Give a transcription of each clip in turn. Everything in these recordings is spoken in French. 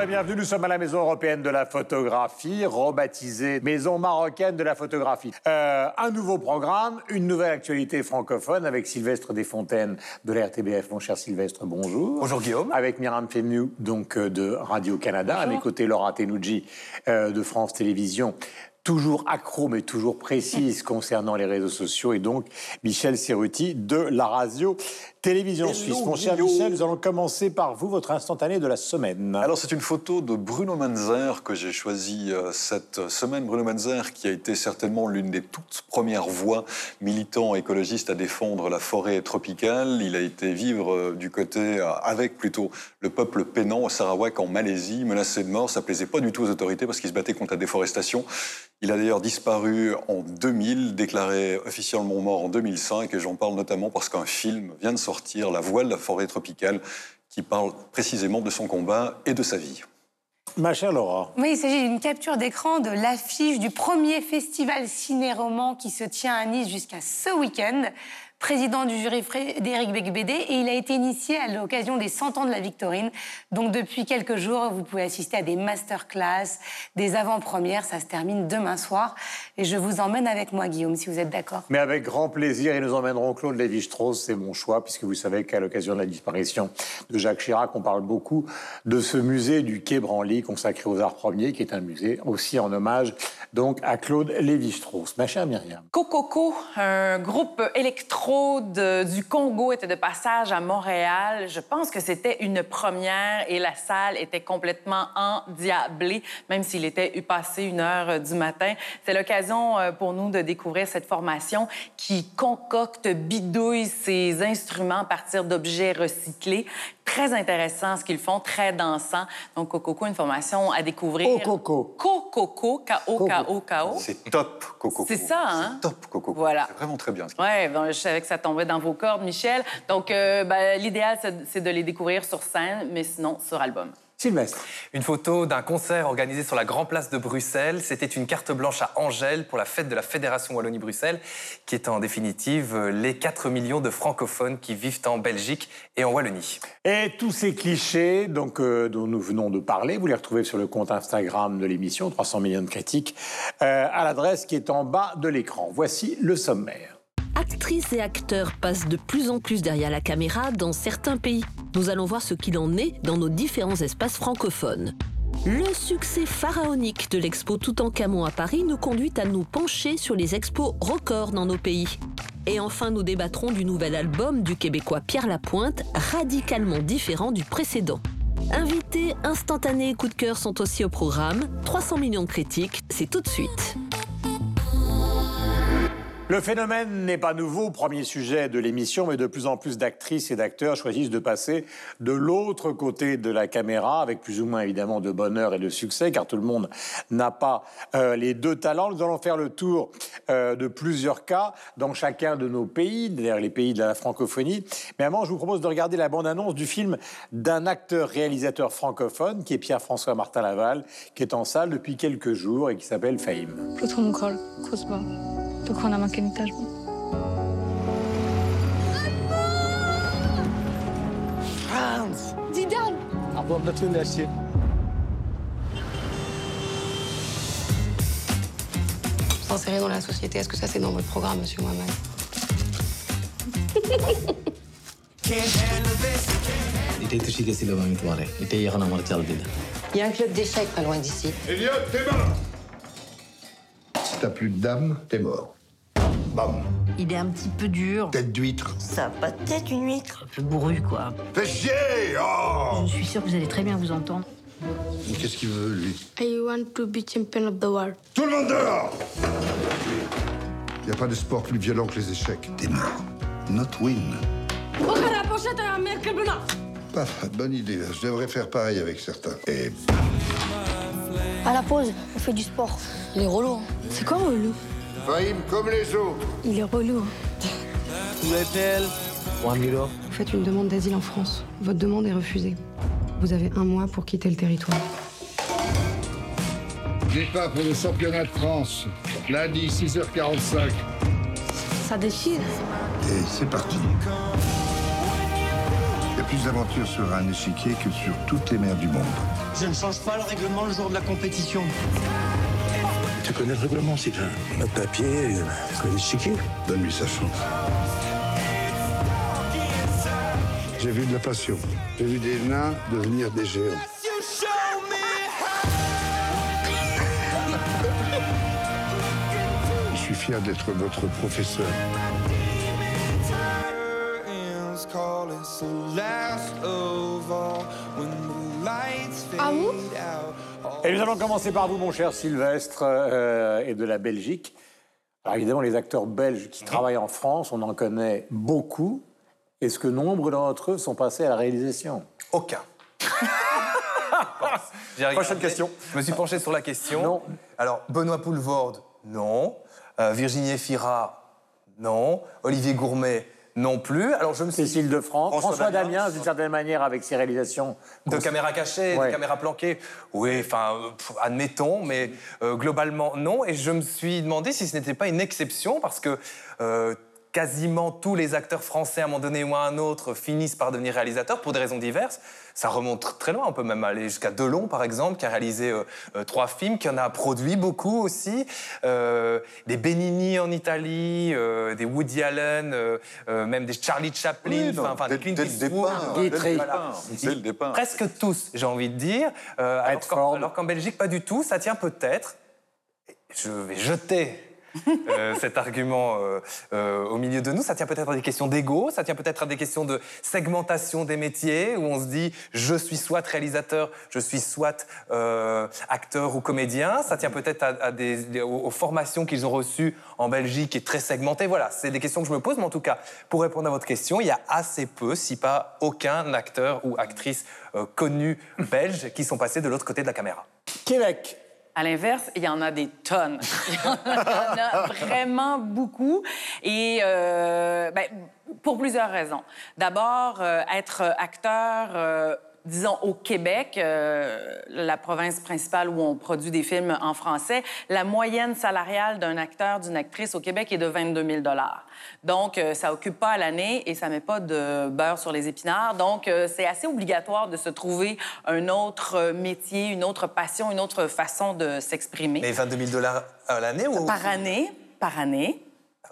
Bonjour et bienvenue, nous sommes à la Maison européenne de la photographie, rebaptisée Maison marocaine de la photographie. Euh, un nouveau programme, une nouvelle actualité francophone avec Sylvestre Desfontaines de la RTBF. Mon cher Sylvestre, bonjour. Bonjour Guillaume. Avec Myriam Fémiou, donc euh, de Radio-Canada. À mes côtés, Laura Tenouji euh, de France Télévisions toujours accro mais toujours précise concernant les réseaux sociaux et donc Michel Serruti de la radio Télévision Suisse. Mon cher Michel, nous allons commencer par vous, votre instantané de la semaine. Alors c'est une photo de Bruno Manzer que j'ai choisi euh, cette semaine. Bruno Manzer qui a été certainement l'une des toutes premières voix militants écologistes à défendre la forêt tropicale. Il a été vivre euh, du côté, euh, avec plutôt le peuple pénant au Sarawak en Malaisie, menacé de mort. Ça plaisait pas du tout aux autorités parce qu'il se battait contre la déforestation. Il a d'ailleurs disparu en 2000, déclaré officiellement mort en 2005, et j'en parle notamment parce qu'un film vient de sortir, La voile de la forêt tropicale, qui parle précisément de son combat et de sa vie. Ma chère Laura. Oui, il s'agit d'une capture d'écran de l'affiche du premier festival ciné-roman qui se tient à Nice jusqu'à ce week-end président du jury Frédéric Becbédé et il a été initié à l'occasion des 100 ans de la Victorine. Donc depuis quelques jours, vous pouvez assister à des masterclass, des avant-premières. Ça se termine demain soir et je vous emmène avec moi, Guillaume, si vous êtes d'accord. Mais avec grand plaisir, et nous emmènerons Claude Lévi-Strauss, c'est mon choix, puisque vous savez qu'à l'occasion de la disparition de Jacques Chirac, on parle beaucoup de ce musée du Quai Branly consacré aux arts premiers, qui est un musée aussi en hommage donc à Claude Lévi-Strauss. Ma chère Myriam. Cococo, un groupe électro du Congo était de passage à Montréal. Je pense que c'était une première et la salle était complètement endiablée, même s'il était passé une heure du matin. C'est l'occasion euh, pour nous de découvrir cette formation qui concocte, bidouille ses instruments à partir d'objets recyclés. Très intéressant ce qu'ils font, très dansant. Donc, Cococo, une formation à découvrir. Cococo. Cococo, K-O-K-O-K-O. C'est top, Cococo. C'est ça, hein? C'est top, Cococo. Voilà. C'est vraiment très bien. Ce ouais, bon, je savais que ça tombait dans vos cordes, Michel. Donc, euh, ben, l'idéal, c'est de les découvrir sur scène, mais sinon sur album. Sylvestre. Une photo d'un concert organisé sur la Grand Place de Bruxelles. C'était une carte blanche à Angèle pour la fête de la Fédération Wallonie-Bruxelles, qui est en définitive les 4 millions de francophones qui vivent en Belgique et en Wallonie. Et tous ces clichés donc, euh, dont nous venons de parler, vous les retrouvez sur le compte Instagram de l'émission, 300 millions de critiques, euh, à l'adresse qui est en bas de l'écran. Voici le sommaire. Actrices et acteurs passent de plus en plus derrière la caméra dans certains pays. Nous allons voir ce qu'il en est dans nos différents espaces francophones. Le succès pharaonique de l'expo Toutankhamon à Paris nous conduit à nous pencher sur les expos records dans nos pays. Et enfin, nous débattrons du nouvel album du Québécois Pierre Lapointe, radicalement différent du précédent. Invités, instantanés et coups de cœur sont aussi au programme. 300 millions de critiques, c'est tout de suite. Le phénomène n'est pas nouveau, premier sujet de l'émission, mais de plus en plus d'actrices et d'acteurs choisissent de passer de l'autre côté de la caméra, avec plus ou moins évidemment de bonheur et de succès, car tout le monde n'a pas euh, les deux talents. Nous allons faire le tour euh, de plusieurs cas dans chacun de nos pays, d'ailleurs les pays de la francophonie. Mais avant, je vous propose de regarder la bande-annonce du film d'un acteur-réalisateur francophone, qui est Pierre-François Martin Laval, qui est en salle depuis quelques jours et qui s'appelle Fame. Franz! Zidane! S'insérer dans la société, est-ce que ça c'est dans votre programme, monsieur Mohamed? Il y a un club d'échecs pas loin d'ici. Elliot, t'es mort Si t'as plus de dame, t'es mort. Bam Il est un petit peu dur. Tête d'huître. Ça a pas de tête, une huître. Un peu bourru, quoi. Fais chier Oh Je suis sûr que vous allez très bien vous entendre. Qu'est-ce qu'il veut, lui? I want to be champion of the world. Tout le monde dehors Il n'y a pas de sport plus violent que les échecs. T'es mort. Not win. Pas bonne idée. Je devrais faire pareil avec certains. Et À la pause, on fait du sport. Il est relou. hein. C'est quoi relou? Fahim comme les autres. Il est relou. Vous faites une demande d'asile en France. Votre demande est refusée. Vous avez un mois pour quitter le territoire. Départ pour le championnat de France. Lundi, 6h45. Ça déchire. Et c'est parti. Et plus d'aventures sur un échiquier que sur toutes les mers du monde. Je ne change pas le règlement le jour de la compétition. Connais le règlement, Sylvain Le papier, euh, l'échiquier. Donne-lui sa chance. J'ai vu de la passion. J'ai vu des nains devenir des géants. Je suis fier d'être votre professeur. Ah vous Et nous allons commencer par vous, mon cher Sylvestre, euh, et de la Belgique. Alors évidemment, les acteurs belges qui travaillent en France, on en connaît beaucoup. Est-ce que nombre d'entre eux sont passés à la réalisation? Aucun. Regardé. Prochaine question. Je me suis penché sur la question. Non. Alors, Benoît Poulvorde, non. Euh, Virginie Efira, non. Olivier Gourmet, non plus. Alors, je me suis Cécile de France, François Damiens, d'une certaine manière, avec ses réalisations. De caméras cachées, Ouais. de caméras planquées. Oui, enfin, admettons, mais euh, globalement, non. Et je me suis demandé si ce n'était pas une exception, parce que euh, quasiment tous les acteurs français, à un moment donné ou à un autre, finissent par devenir réalisateurs pour des raisons diverses. Ça remonte très loin, on peut même aller jusqu'à Delon, par exemple, qui a réalisé euh, euh, trois films, qui en a produit beaucoup aussi. Euh, des Benigni en Italie, euh, des Woody Allen, euh, euh, même des Charlie Chaplin, Oui, enfin, dès- des Clint Eastwood. départ, dès le Voilà. départ, dès le départ. Presque tous, j'ai envie de dire. Euh, alors Redford. qu'en- alors qu'en Belgique, pas du tout. Ça tient peut-être. Je vais jeter. Euh, cet argument euh, euh, au milieu de nous, ça tient peut-être à des questions d'ego, ça tient peut-être à des questions de segmentation des métiers, où on se dit je suis soit réalisateur, je suis soit acteur ou comédien, ça tient peut-être aux, formations qu'ils ont reçues en Belgique et très segmentées. Voilà, c'est des questions que je me pose, mais en tout cas, pour répondre à votre question, il y a assez peu, si pas aucun acteur ou actrice connu belge qui sont passés de l'autre côté de la caméra. Québec. À l'inverse, il y en a des tonnes. Il y en a, vraiment beaucoup. Et euh, ben, pour plusieurs raisons. D'abord, euh, être acteur, euh, disons, au Québec, euh, la province principale où on produit des films en français, la moyenne salariale d'un acteur, d'une actrice au Québec est de 22 000 Donc, euh, ça occupe pas à l'année et ça met pas de beurre sur les épinards. Donc, euh, c'est assez obligatoire de se trouver un autre métier, une autre passion, une autre façon de s'exprimer. Mais 22 000 dollars à l'année ou? Par année, par année.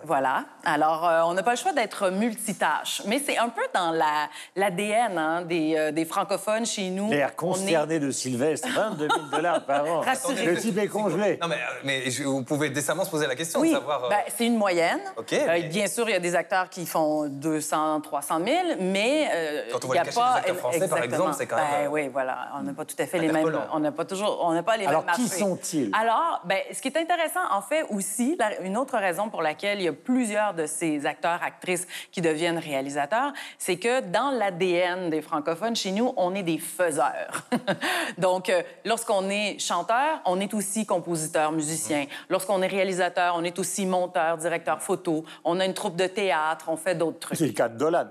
Voilà. Alors, euh, on n'a pas le choix d'être multitâche. Mais c'est un peu dans la- l'ADN hein, des, euh, des francophones chez nous. L'air On est- consterné de Sylvestre, 22 000 dollars par an. Rassurez-vous. Le type est congelé. Non, mais, euh, mais je- vous pouvez décemment se poser la question Oui, de savoir. euh, ben, c'est une moyenne. OK, Euh, mais- bien sûr, il y a des acteurs qui font 200, 300 000, mais euh, Quand on voit il y a le cachet pas... des acteurs français, par Exactement. exemple, c'est quand même, Ben euh, oui, voilà. On n'a pas tout à fait les mêmes... On n'a pas toujours... On n'a pas les Alors, mêmes qui sont-ils? Alors, ben, ce qui est intéressant, en fait, aussi, la- une autre raison pour laquelle il y a plusieurs de ces acteurs, actrices qui deviennent réalisateurs, c'est que dans l'ADN des francophones, chez nous, on est des faiseurs. Donc, euh, lorsqu'on est chanteur, on est aussi compositeur, musicien. Lorsqu'on est réalisateur, on est aussi monteur, directeur photo. On a une troupe de théâtre, on fait d'autres trucs. C'est le cas de Dolan.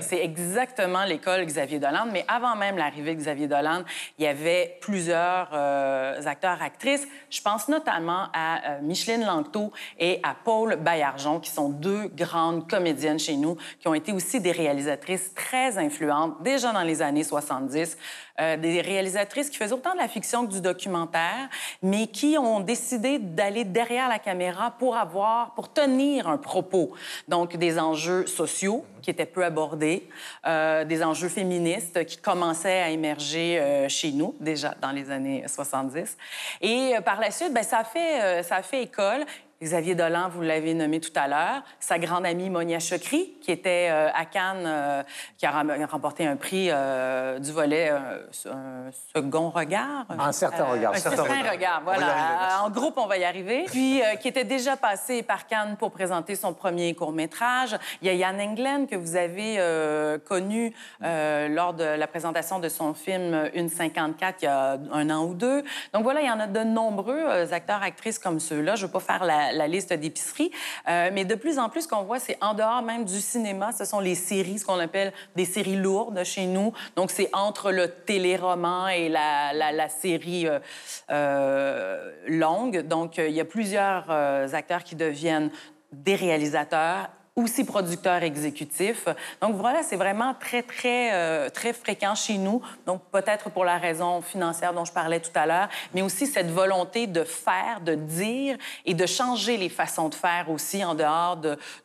C'est exactement l'école Xavier Dolan. Mais avant même l'arrivée de Xavier Dolan, il y avait plusieurs euh, acteurs, actrices. Je pense notamment à euh, Micheline Langto et à Paul Baillargeon, qui sont deux grandes comédiennes chez nous, qui ont été aussi des réalisatrices très influentes, déjà dans les années 70. Euh, des réalisatrices qui faisaient autant de la fiction que du documentaire, mais qui ont décidé d'aller derrière la caméra pour avoir, pour tenir un propos. Donc, des enjeux sociaux qui étaient peu abordés, euh, des enjeux féministes qui commençaient à émerger euh, chez nous déjà dans les années 70. Et par la suite, ben, ça, fait, ça a fait école. Xavier Dolan, vous l'avez nommé tout à l'heure, sa grande amie Monia Chokri, qui était euh, à Cannes, euh, qui a remporté un prix euh, du volet un second regard. Un certain regard. Un certain, regard, voilà. arriver, en groupe, on va y arriver. Puis, qui était déjà passé par Cannes pour présenter son premier court-métrage. Il y a Yann Englen, que vous avez connu lors de la présentation de son film Une 54 il y a un an ou deux. Donc voilà, il y en a de nombreux acteurs, actrices comme ceux-là. Je ne veux pas faire la, la liste d'épicerie, euh, mais de plus en plus, ce qu'on voit, c'est en dehors même du cinéma, ce sont les séries, ce qu'on appelle des séries lourdes chez nous. Donc c'est entre le téléroman et la, la, série euh, euh, longue. Donc il y a plusieurs acteurs qui deviennent des réalisateurs aussi producteur exécutif. Donc voilà, c'est vraiment très, très, euh, très fréquent chez nous. Donc peut-être pour la raison financière dont je parlais tout à l'heure, mais aussi cette volonté de faire, de dire et de changer les façons de faire aussi en dehors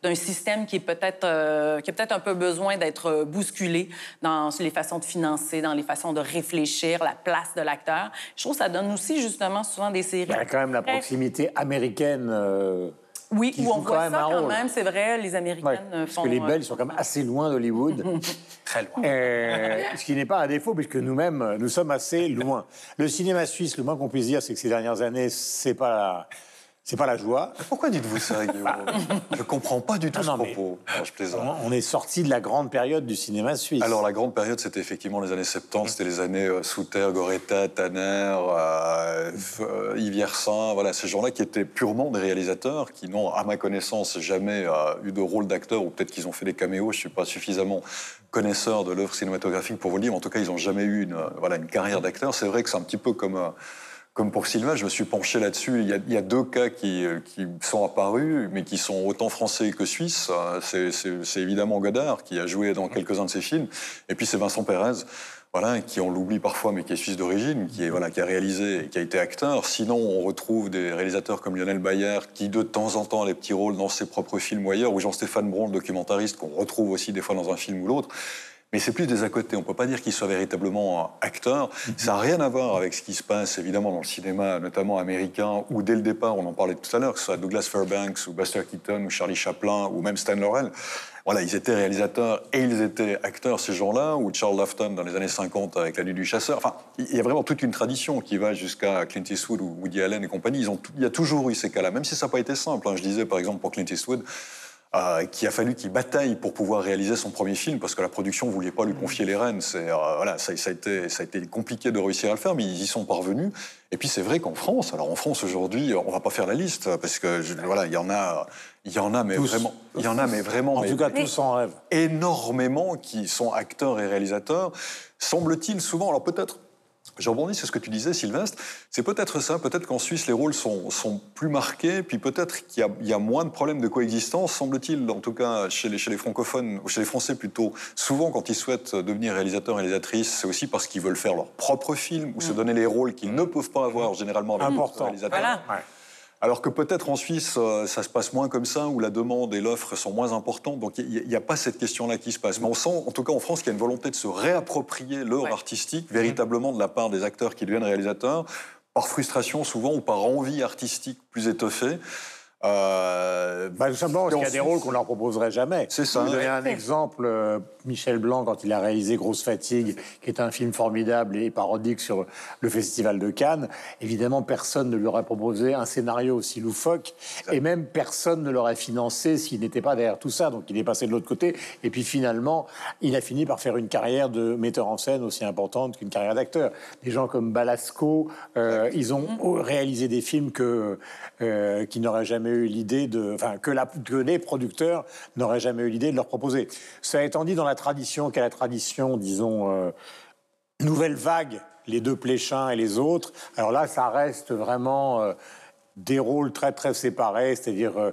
d'un système qui est peut-être euh, qui a peut-être un peu besoin d'être bousculé dans les façons de financer, dans les façons de réfléchir, la place de l'acteur. Je trouve que ça donne aussi justement souvent des séries. Il y a quand même la proximité américaine. Euh, oui, où on voit ça quand même, c'est vrai, les Américaines ouais, font... Parce que les Belges sont quand même assez loin d'Hollywood. Très loin. Euh, ce qui n'est pas un défaut, puisque nous-mêmes, nous sommes assez loin. Le cinéma suisse, le moins qu'on puisse dire, c'est que ces dernières années, c'est pas... C'est pas la joie. Pourquoi dites-vous ça, Guillaume Je comprends pas du tout ce propos. je plaisante. On est sorti de la grande période du cinéma suisse. Alors, la grande période, c'était effectivement les années 70. C'était les années euh, Souter, Goretta, Tanner, euh, euh, Yves Yersin. Voilà, ces gens-là qui étaient purement des réalisateurs, qui n'ont, à ma connaissance, jamais euh, eu de rôle d'acteur, ou peut-être qu'ils ont fait des caméos. Je suis pas suffisamment connaisseur de l'œuvre cinématographique pour vous le dire. En tout cas, ils n'ont jamais eu une, voilà, une carrière d'acteur. C'est vrai que c'est un petit peu comme comme pour Sylvain, je me suis penché là-dessus. Il, y a deux cas qui, qui, sont apparus, mais qui sont autant français que suisses. C'est évidemment Godard, qui a joué dans quelques-uns de ses films, et puis c'est Vincent Pérez. Voilà, qui on l'oublie parfois, mais qui est suisse d'origine, qui, est, voilà, qui a réalisé et qui a été acteur. Sinon, on retrouve des réalisateurs comme Lionel Bayer, qui de temps en temps a des petits rôles dans ses propres films ou ailleurs, ou Jean-Stéphane Bron, le documentariste, qu'on retrouve aussi des fois dans un film ou l'autre. Mais c'est plus des à côté. On ne peut pas dire qu'il soit véritablement acteur. Mhm. Ça n'a rien à voir avec ce qui se passe évidemment dans le cinéma, notamment américain, où dès le départ, on en parlait tout à l'heure, que ce soit Douglas Fairbanks ou Buster Keaton ou Charlie Chaplin ou même Stan Laurel. Voilà, ils étaient réalisateurs et ils étaient acteurs, ces gens-là, ou Charles Lafton dans les années 50 avec La Nuit du Chasseur. Enfin, il y a vraiment toute une tradition qui va jusqu'à Clint Eastwood ou Woody Allen et compagnie. Ils ont il y a toujours eu ces cas-là, même si ça n'a pas été simple. Hein. Je disais, par exemple, pour Clint Eastwood, euh, qui a fallu qu'il bataille pour pouvoir réaliser son premier film parce que la production ne voulait pas lui confier les rênes. C'est euh, voilà, ça, ça, a été, ça a été compliqué de réussir à le faire, mais ils y sont parvenus. Et puis c'est vrai qu'en France, alors en France aujourd'hui, on va pas faire la liste parce que voilà, il y en a, il y en a mais vraiment, il y en a mais vraiment, en tout cas tous en rêve, énormément qui sont acteurs et réalisateurs. Semble-t-il souvent, alors peut-être je rebondis sur ce que tu disais, Sylvestre. C'est peut-être ça, peut-être qu'en Suisse, les rôles sont, sont, plus marqués, puis peut-être qu'il y, y, a moins de problèmes de coexistence, semble-t-il, en tout cas chez les, chez les francophones, ou chez les Français plutôt. Souvent, quand ils souhaitent devenir réalisateurs et réalisatrices, c'est aussi parce qu'ils veulent faire leur propre film ou se mm. donner les rôles qu'ils ne peuvent pas avoir généralement avec Important. réalisateurs. Voilà. Alors que peut-être en Suisse, euh, ça se passe moins comme ça, où la demande et l'offre sont moins importantes. Donc il n'y a, pas cette question-là qui se passe. Mais on sent, en tout cas en France, qu'il y a une volonté de se réapproprier l'œuvre artistique véritablement de la part des acteurs qui deviennent réalisateurs, par frustration souvent ou par envie artistique plus étoffée. Euh, bah, tout simplement parce qu'il y a des rôles qu'on leur proposerait jamais. C'est ça. Vous donner un exemple, euh, Michel Blanc, quand il a réalisé Grosse Fatigue, qui est un film formidable et parodique sur le Festival de Cannes, évidemment, personne ne lui aurait proposé un scénario aussi loufoque, et même personne ne l'aurait financé s'il n'était pas derrière tout ça. Donc il est passé de l'autre côté, et puis finalement, il a fini par faire une carrière de metteur en scène aussi importante qu'une carrière d'acteur. Des gens comme Balasco, euh, ils ont réalisé des films que, euh, qui n'auraient jamais eu l'idée de, enfin, que, la, que les producteurs n'auraient jamais eu l'idée de leur proposer. Ça étant dit, dans la tradition, qu'est la tradition, disons, euh, nouvelle vague, les deux Pléchins et les autres, alors là, ça reste vraiment euh, des rôles très, très séparés, c'est-à-dire. Euh,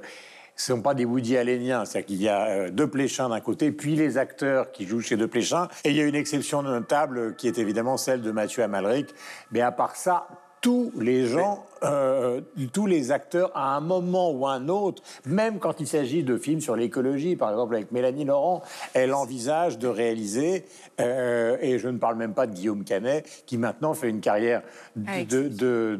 ce ne sont pas des Woody Alleniens, c'est-à-dire qu'il y a deux Pléchins d'un côté, puis les acteurs qui jouent chez deux Pléchins, et il y a une exception notable qui est évidemment celle de Mathieu Amalric, mais à part ça, tous les gens euh, tous les acteurs à un moment ou un autre, même quand il s'agit de films sur l'écologie, par exemple avec Mélanie Laurent, elle envisage de réaliser, euh, et je ne parle même pas de Guillaume Canet, qui maintenant fait une carrière d'auteur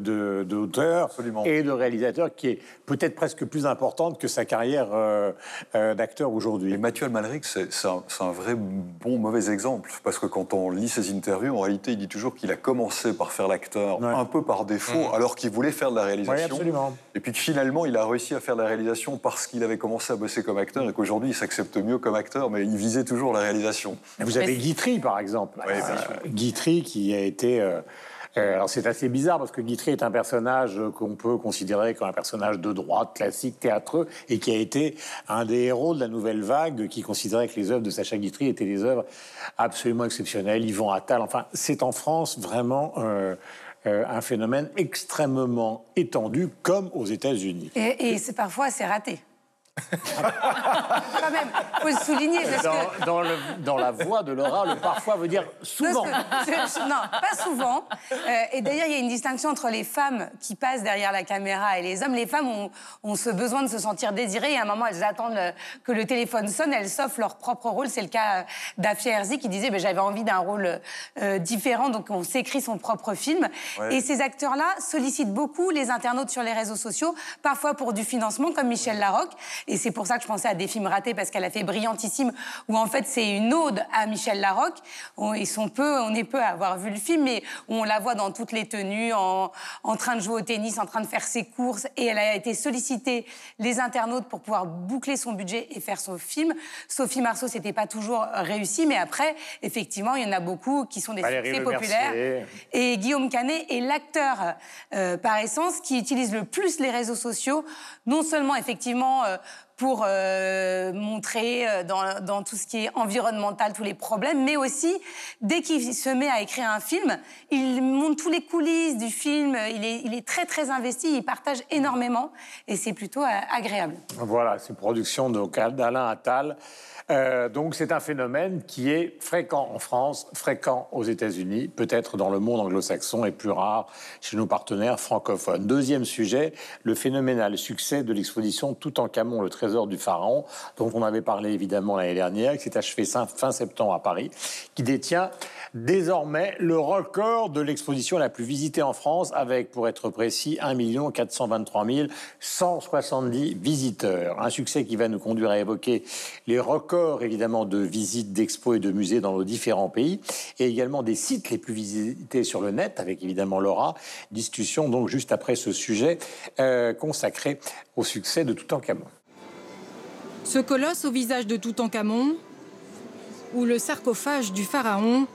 de, et de réalisateur qui est peut-être presque plus importante que sa carrière euh, d'acteur aujourd'hui. Et Mathieu Almalric, c'est un, un, vrai bon mauvais exemple, parce que quand on lit ses interviews, en réalité, il dit toujours qu'il a commencé par faire l'acteur un peu par défaut, mmh. alors qu'il voulait faire de la réalisation. absolument. Et puis que finalement, il a réussi à faire de la réalisation parce qu'il avait commencé à bosser comme acteur et qu'aujourd'hui, il s'accepte mieux comme acteur, mais il visait toujours la réalisation. Vous avez Guitry, par exemple. Oui, euh, Guitry, qui a été... Euh, euh, alors c'est assez bizarre parce que Guitry est un personnage qu'on peut considérer comme un personnage de droite, classique, théâtreux, et qui a été un des héros de la nouvelle vague, qui considérait que les œuvres de Sacha Guitry étaient des œuvres absolument exceptionnelles. Yvon Attal, enfin c'est en France vraiment... Euh, euh, un phénomène extrêmement étendu, comme aux États-Unis. Et, c'est parfois assez raté. Quand même, faut le souligner. Parce Dans, que... dans le- dans la voix de Laura, le parfois veut dire souvent. Non, pas souvent. Euh, et d'ailleurs, il y a une distinction entre les femmes qui passent derrière la caméra et les hommes. Les femmes ont, ont ce besoin de se sentir désirées. Et à un moment, elles attendent le- que le téléphone sonne. Elles s'offrent leur propre rôle. C'est le cas euh, d'Afia Herzi qui disait ben, J'avais envie d'un rôle euh, différent. Donc, on s'écrit son propre film. Ouais. Et ces acteurs-là sollicitent beaucoup les internautes sur les réseaux sociaux, parfois pour du financement, comme Michel Larocque. Et c'est pour ça que je pensais à des films ratés, parce qu'elle a fait Brillantissime, où en fait c'est une ode à Michel Larocque. On, ils sont peu, on est peu à avoir vu le film, mais on la voit dans toutes les tenues, en, en train de jouer au tennis, en train de faire ses courses. Et elle a été sollicitée les internautes pour pouvoir boucler son budget et faire son film. Sophie Marceau, c'était pas toujours réussi, mais après, effectivement, il y en a beaucoup qui sont des Valérie succès populaires. Mercier. Et Guillaume Canet est l'acteur euh, par essence qui utilise le plus les réseaux sociaux, non seulement effectivement euh, pour euh, montrer euh, dans, tout ce qui est environnemental tous les problèmes, mais aussi dès qu'il se met à écrire un film, il montre tous les coulisses du film, il est, il est très très investi, il partage énormément et c'est plutôt euh, agréable. Voilà, c'est une production d'Alain Attal. Euh, donc c'est un phénomène qui est fréquent en France, fréquent aux États-Unis, peut-être dans le monde anglo-saxon et plus rare chez nos partenaires francophones. Deuxième sujet, le phénoménal succès de l'exposition Toutankhamon, le trésor du pharaon, dont on avait parlé évidemment l'année dernière, qui s'est achevé fin fin septembre à Paris, qui détient désormais le record de l'exposition la plus visitée en France, avec, pour être précis, 1 423 170 visiteurs. Un succès qui va nous conduire à évoquer les records, évidemment, de visites d'expos et de musées dans nos différents pays, et également des sites les plus visités sur le net, avec évidemment Laura. Discussion donc juste après ce sujet euh, consacré au succès de Toutankhamon. Ce colosse au visage de Toutankhamon ou le sarcophage du pharaon,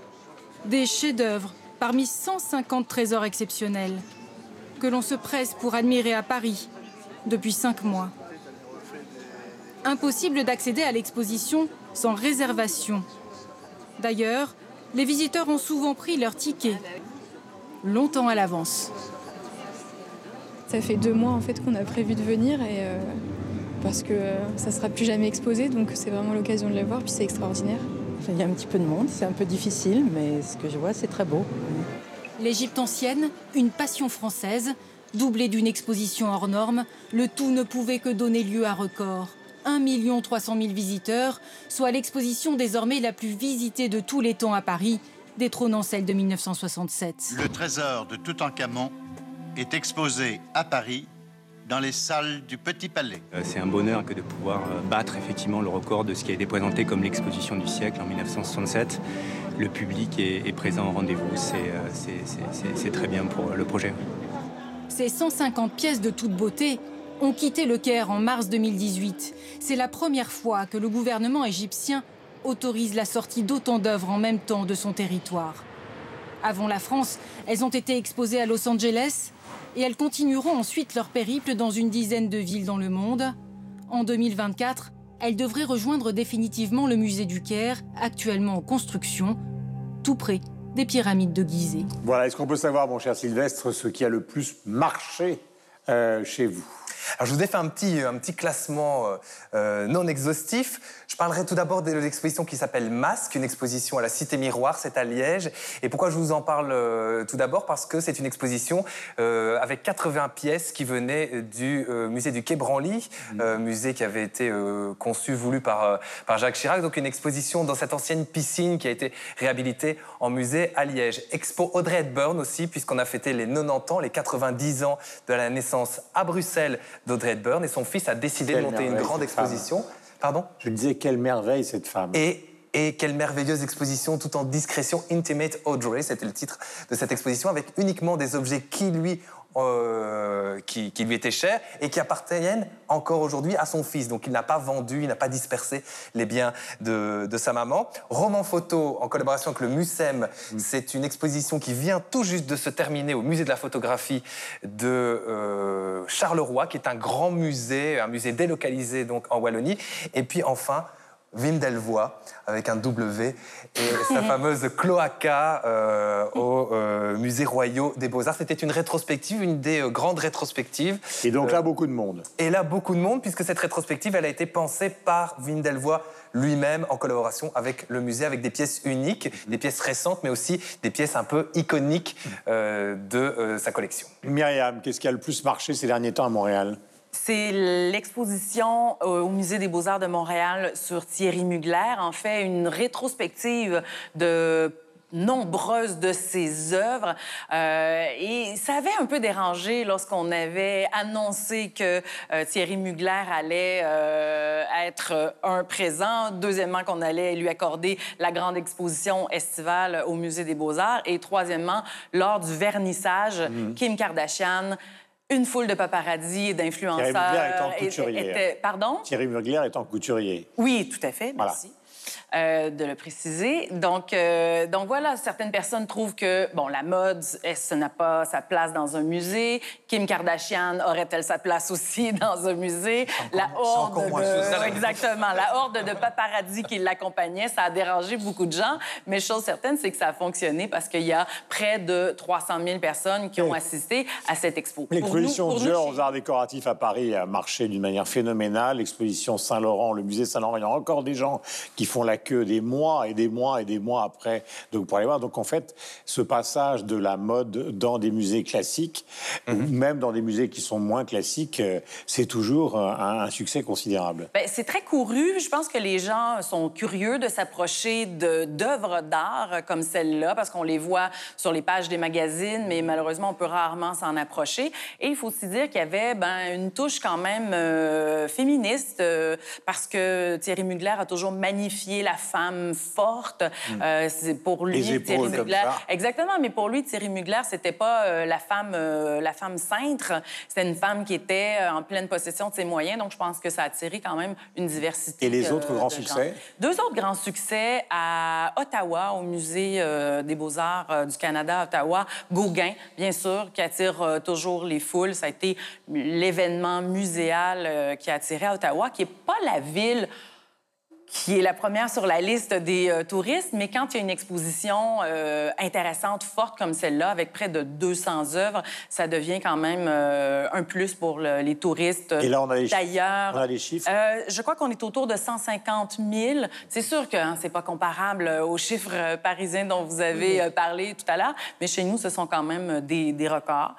des chefs-d'œuvre parmi 150 trésors exceptionnels que l'on se presse pour admirer à Paris depuis cinq mois. Impossible d'accéder à l'exposition sans réservation. D'ailleurs, les visiteurs ont souvent pris leur ticket longtemps à l'avance. Ça fait deux mois en fait qu'on a prévu de venir et euh, parce que euh, ça sera plus jamais exposé, donc c'est vraiment l'occasion de le voir, puis c'est extraordinaire. Il y a un petit peu de monde, c'est un peu difficile, mais ce que je vois, c'est très beau. L'Égypte ancienne, une passion française, doublée d'une exposition hors norme, le tout ne pouvait que donner lieu à record. 1 300 000 visiteurs, soit l'exposition désormais la plus visitée de tous les temps à Paris, détrônant celle de 1967. Le trésor de Toutankhamon est exposé à Paris dans les salles du Petit Palais. Euh, C'est un bonheur que de pouvoir euh, battre effectivement le record de ce qui a été présenté comme l'exposition du siècle en 1967. Le public est, est présent au rendez-vous, c'est euh, c'est- c'est- c'est- c'est très bien pour le projet. Ces 150 pièces de toute beauté ont quitté le Caire en mars 2018. C'est la première fois que le gouvernement égyptien autorise la sortie d'autant d'œuvres en même temps de son territoire. Avant la France, elles ont été exposées à Los Angeles et elles continueront ensuite leur périple dans une dizaine de villes dans le monde. En 2024, elles devraient rejoindre définitivement le musée du Caire, actuellement en construction, tout près des pyramides de Gizeh. Voilà, est-ce qu'on peut savoir, mon cher Sylvestre, ce qui a le plus marché euh, chez vous? Alors, je vous ai fait un petit, un petit classement euh, euh, non exhaustif. Je parlerai tout d'abord de l'exposition qui s'appelle Masque, une exposition à la Cité Miroir, c'est à Liège. Et pourquoi je vous en parle euh, tout d'abord? Parce que c'est une exposition euh, avec 80 pièces qui venaient du euh, musée du Quai Branly, euh, musée qui avait été euh, conçu, voulu par, euh, par Jacques Chirac. Donc une exposition dans cette ancienne piscine qui a été réhabilitée en musée à Liège. Expo Audrey Hepburn aussi, puisqu'on a fêté les 90 ans, les 90 ans de la naissance à Bruxelles d'Audrey Hepburn. Et son fils a décidé Quelle de monter une grande femme. exposition. Pardon? Je disais, quelle merveille cette femme. Et, et quelle merveilleuse exposition tout en discrétion. Intimate Audrey, c'était le titre de cette exposition, avec uniquement des objets qui lui, euh, qui, qui lui étaient chers et qui appartiennent encore aujourd'hui à son fils. Donc il n'a pas vendu, il n'a pas dispersé les biens de, de sa maman. Roman photo en collaboration avec le MUSEM, c'est une exposition qui vient tout juste de se terminer au musée de la photographie de euh, Charleroi, qui est un grand musée, un musée délocalisé donc en Wallonie. Et puis enfin, Wim Delvoye avec un W et sa fameuse cloaca euh, au euh, musée royaux des Beaux-Arts. C'était une rétrospective, une des euh, grandes rétrospectives. Et donc là, beaucoup de monde. Et là, beaucoup de monde, puisque cette rétrospective, elle a été pensée par Wim Delvoye lui-même en collaboration avec le musée, avec des pièces uniques, des pièces récentes, mais aussi des pièces un peu iconiques de sa collection. Myriam, qu'est-ce qui a le plus marché ces derniers temps à Montréal? C'est l'exposition au Musée des beaux-arts de Montréal sur Thierry Mugler, en fait, une rétrospective de nombreuses de ses œuvres. Euh, et ça avait un peu dérangé lorsqu'on avait annoncé que euh, Thierry Mugler allait euh, être un présent. Deuxièmement, qu'on allait lui accorder la grande exposition estivale au Musée des beaux-arts. Et troisièmement, lors du vernissage, mm-hmm. Kim Kardashian une foule de paparazzi et d'influenceurs. Thierry Mugler étant couturier. Était... Pardon? Thierry Mugler étant couturier. Oui, tout à fait. Merci. Euh, de le préciser. Donc, euh, donc voilà, certaines personnes trouvent que bon, la mode, ça n'a pas sa place dans un musée. Kim Kardashian aurait-elle sa place aussi dans un musée? La horde de... exactement, la horde de paparazzi qui l'accompagnait, ça a dérangé beaucoup de gens. Mais chose certaine, c'est que ça a fonctionné parce qu'il y a près de 300 000 personnes qui ont assisté à cette expo. L'exposition genre aux arts décoratifs à Paris a marché d'une manière phénoménale. L'exposition Saint-Laurent, le musée Saint-Laurent, il y a encore des gens qui font la que des mois et des mois et des mois après donc, pour aller voir. Donc en fait, ce passage de la mode dans des musées classiques, mhm. même dans des musées qui sont moins classiques, euh, c'est toujours un, succès considérable. Ben, c'est très couru. Je pense que les gens sont curieux de s'approcher d'œuvres d'art comme celle-là parce qu'on les voit sur les pages des magazines, mais malheureusement, on peut rarement s'en approcher. Et il faut aussi dire qu'il y avait ben, une touche quand même euh, féministe euh, parce que Thierry Mugler a toujours magnifié la femme forte. Hmm. Euh, c'est pour lui, Thierry Mugler. Exactement, mais pour lui, Thierry Mugler, c'était pas euh, la femme, euh, la femme cintre. C'était une femme qui était en pleine possession de ses moyens. Donc, je pense que ça a attiré quand même une diversité. Et les autres grands succès? Deux autres grands succès à Ottawa, au musée des Beaux-Arts du Canada, à Ottawa. Gauguin, bien sûr, qui attire toujours les foules. Ça a été l'événement muséal qui a attiré à Ottawa, qui est pas la ville qui est la première sur la liste des euh, touristes, mais quand il y a une exposition euh, intéressante, forte comme celle-là, avec près de 200 œuvres, ça devient quand même euh, un plus pour les touristes. Et là, on a les D'ailleurs, on a les chiffres. je crois qu'on est autour de 150 000. C'est sûr que hein, c'est pas comparable aux chiffres parisiens dont vous avez parlé tout à l'heure, mais chez nous, ce sont quand même des, des records.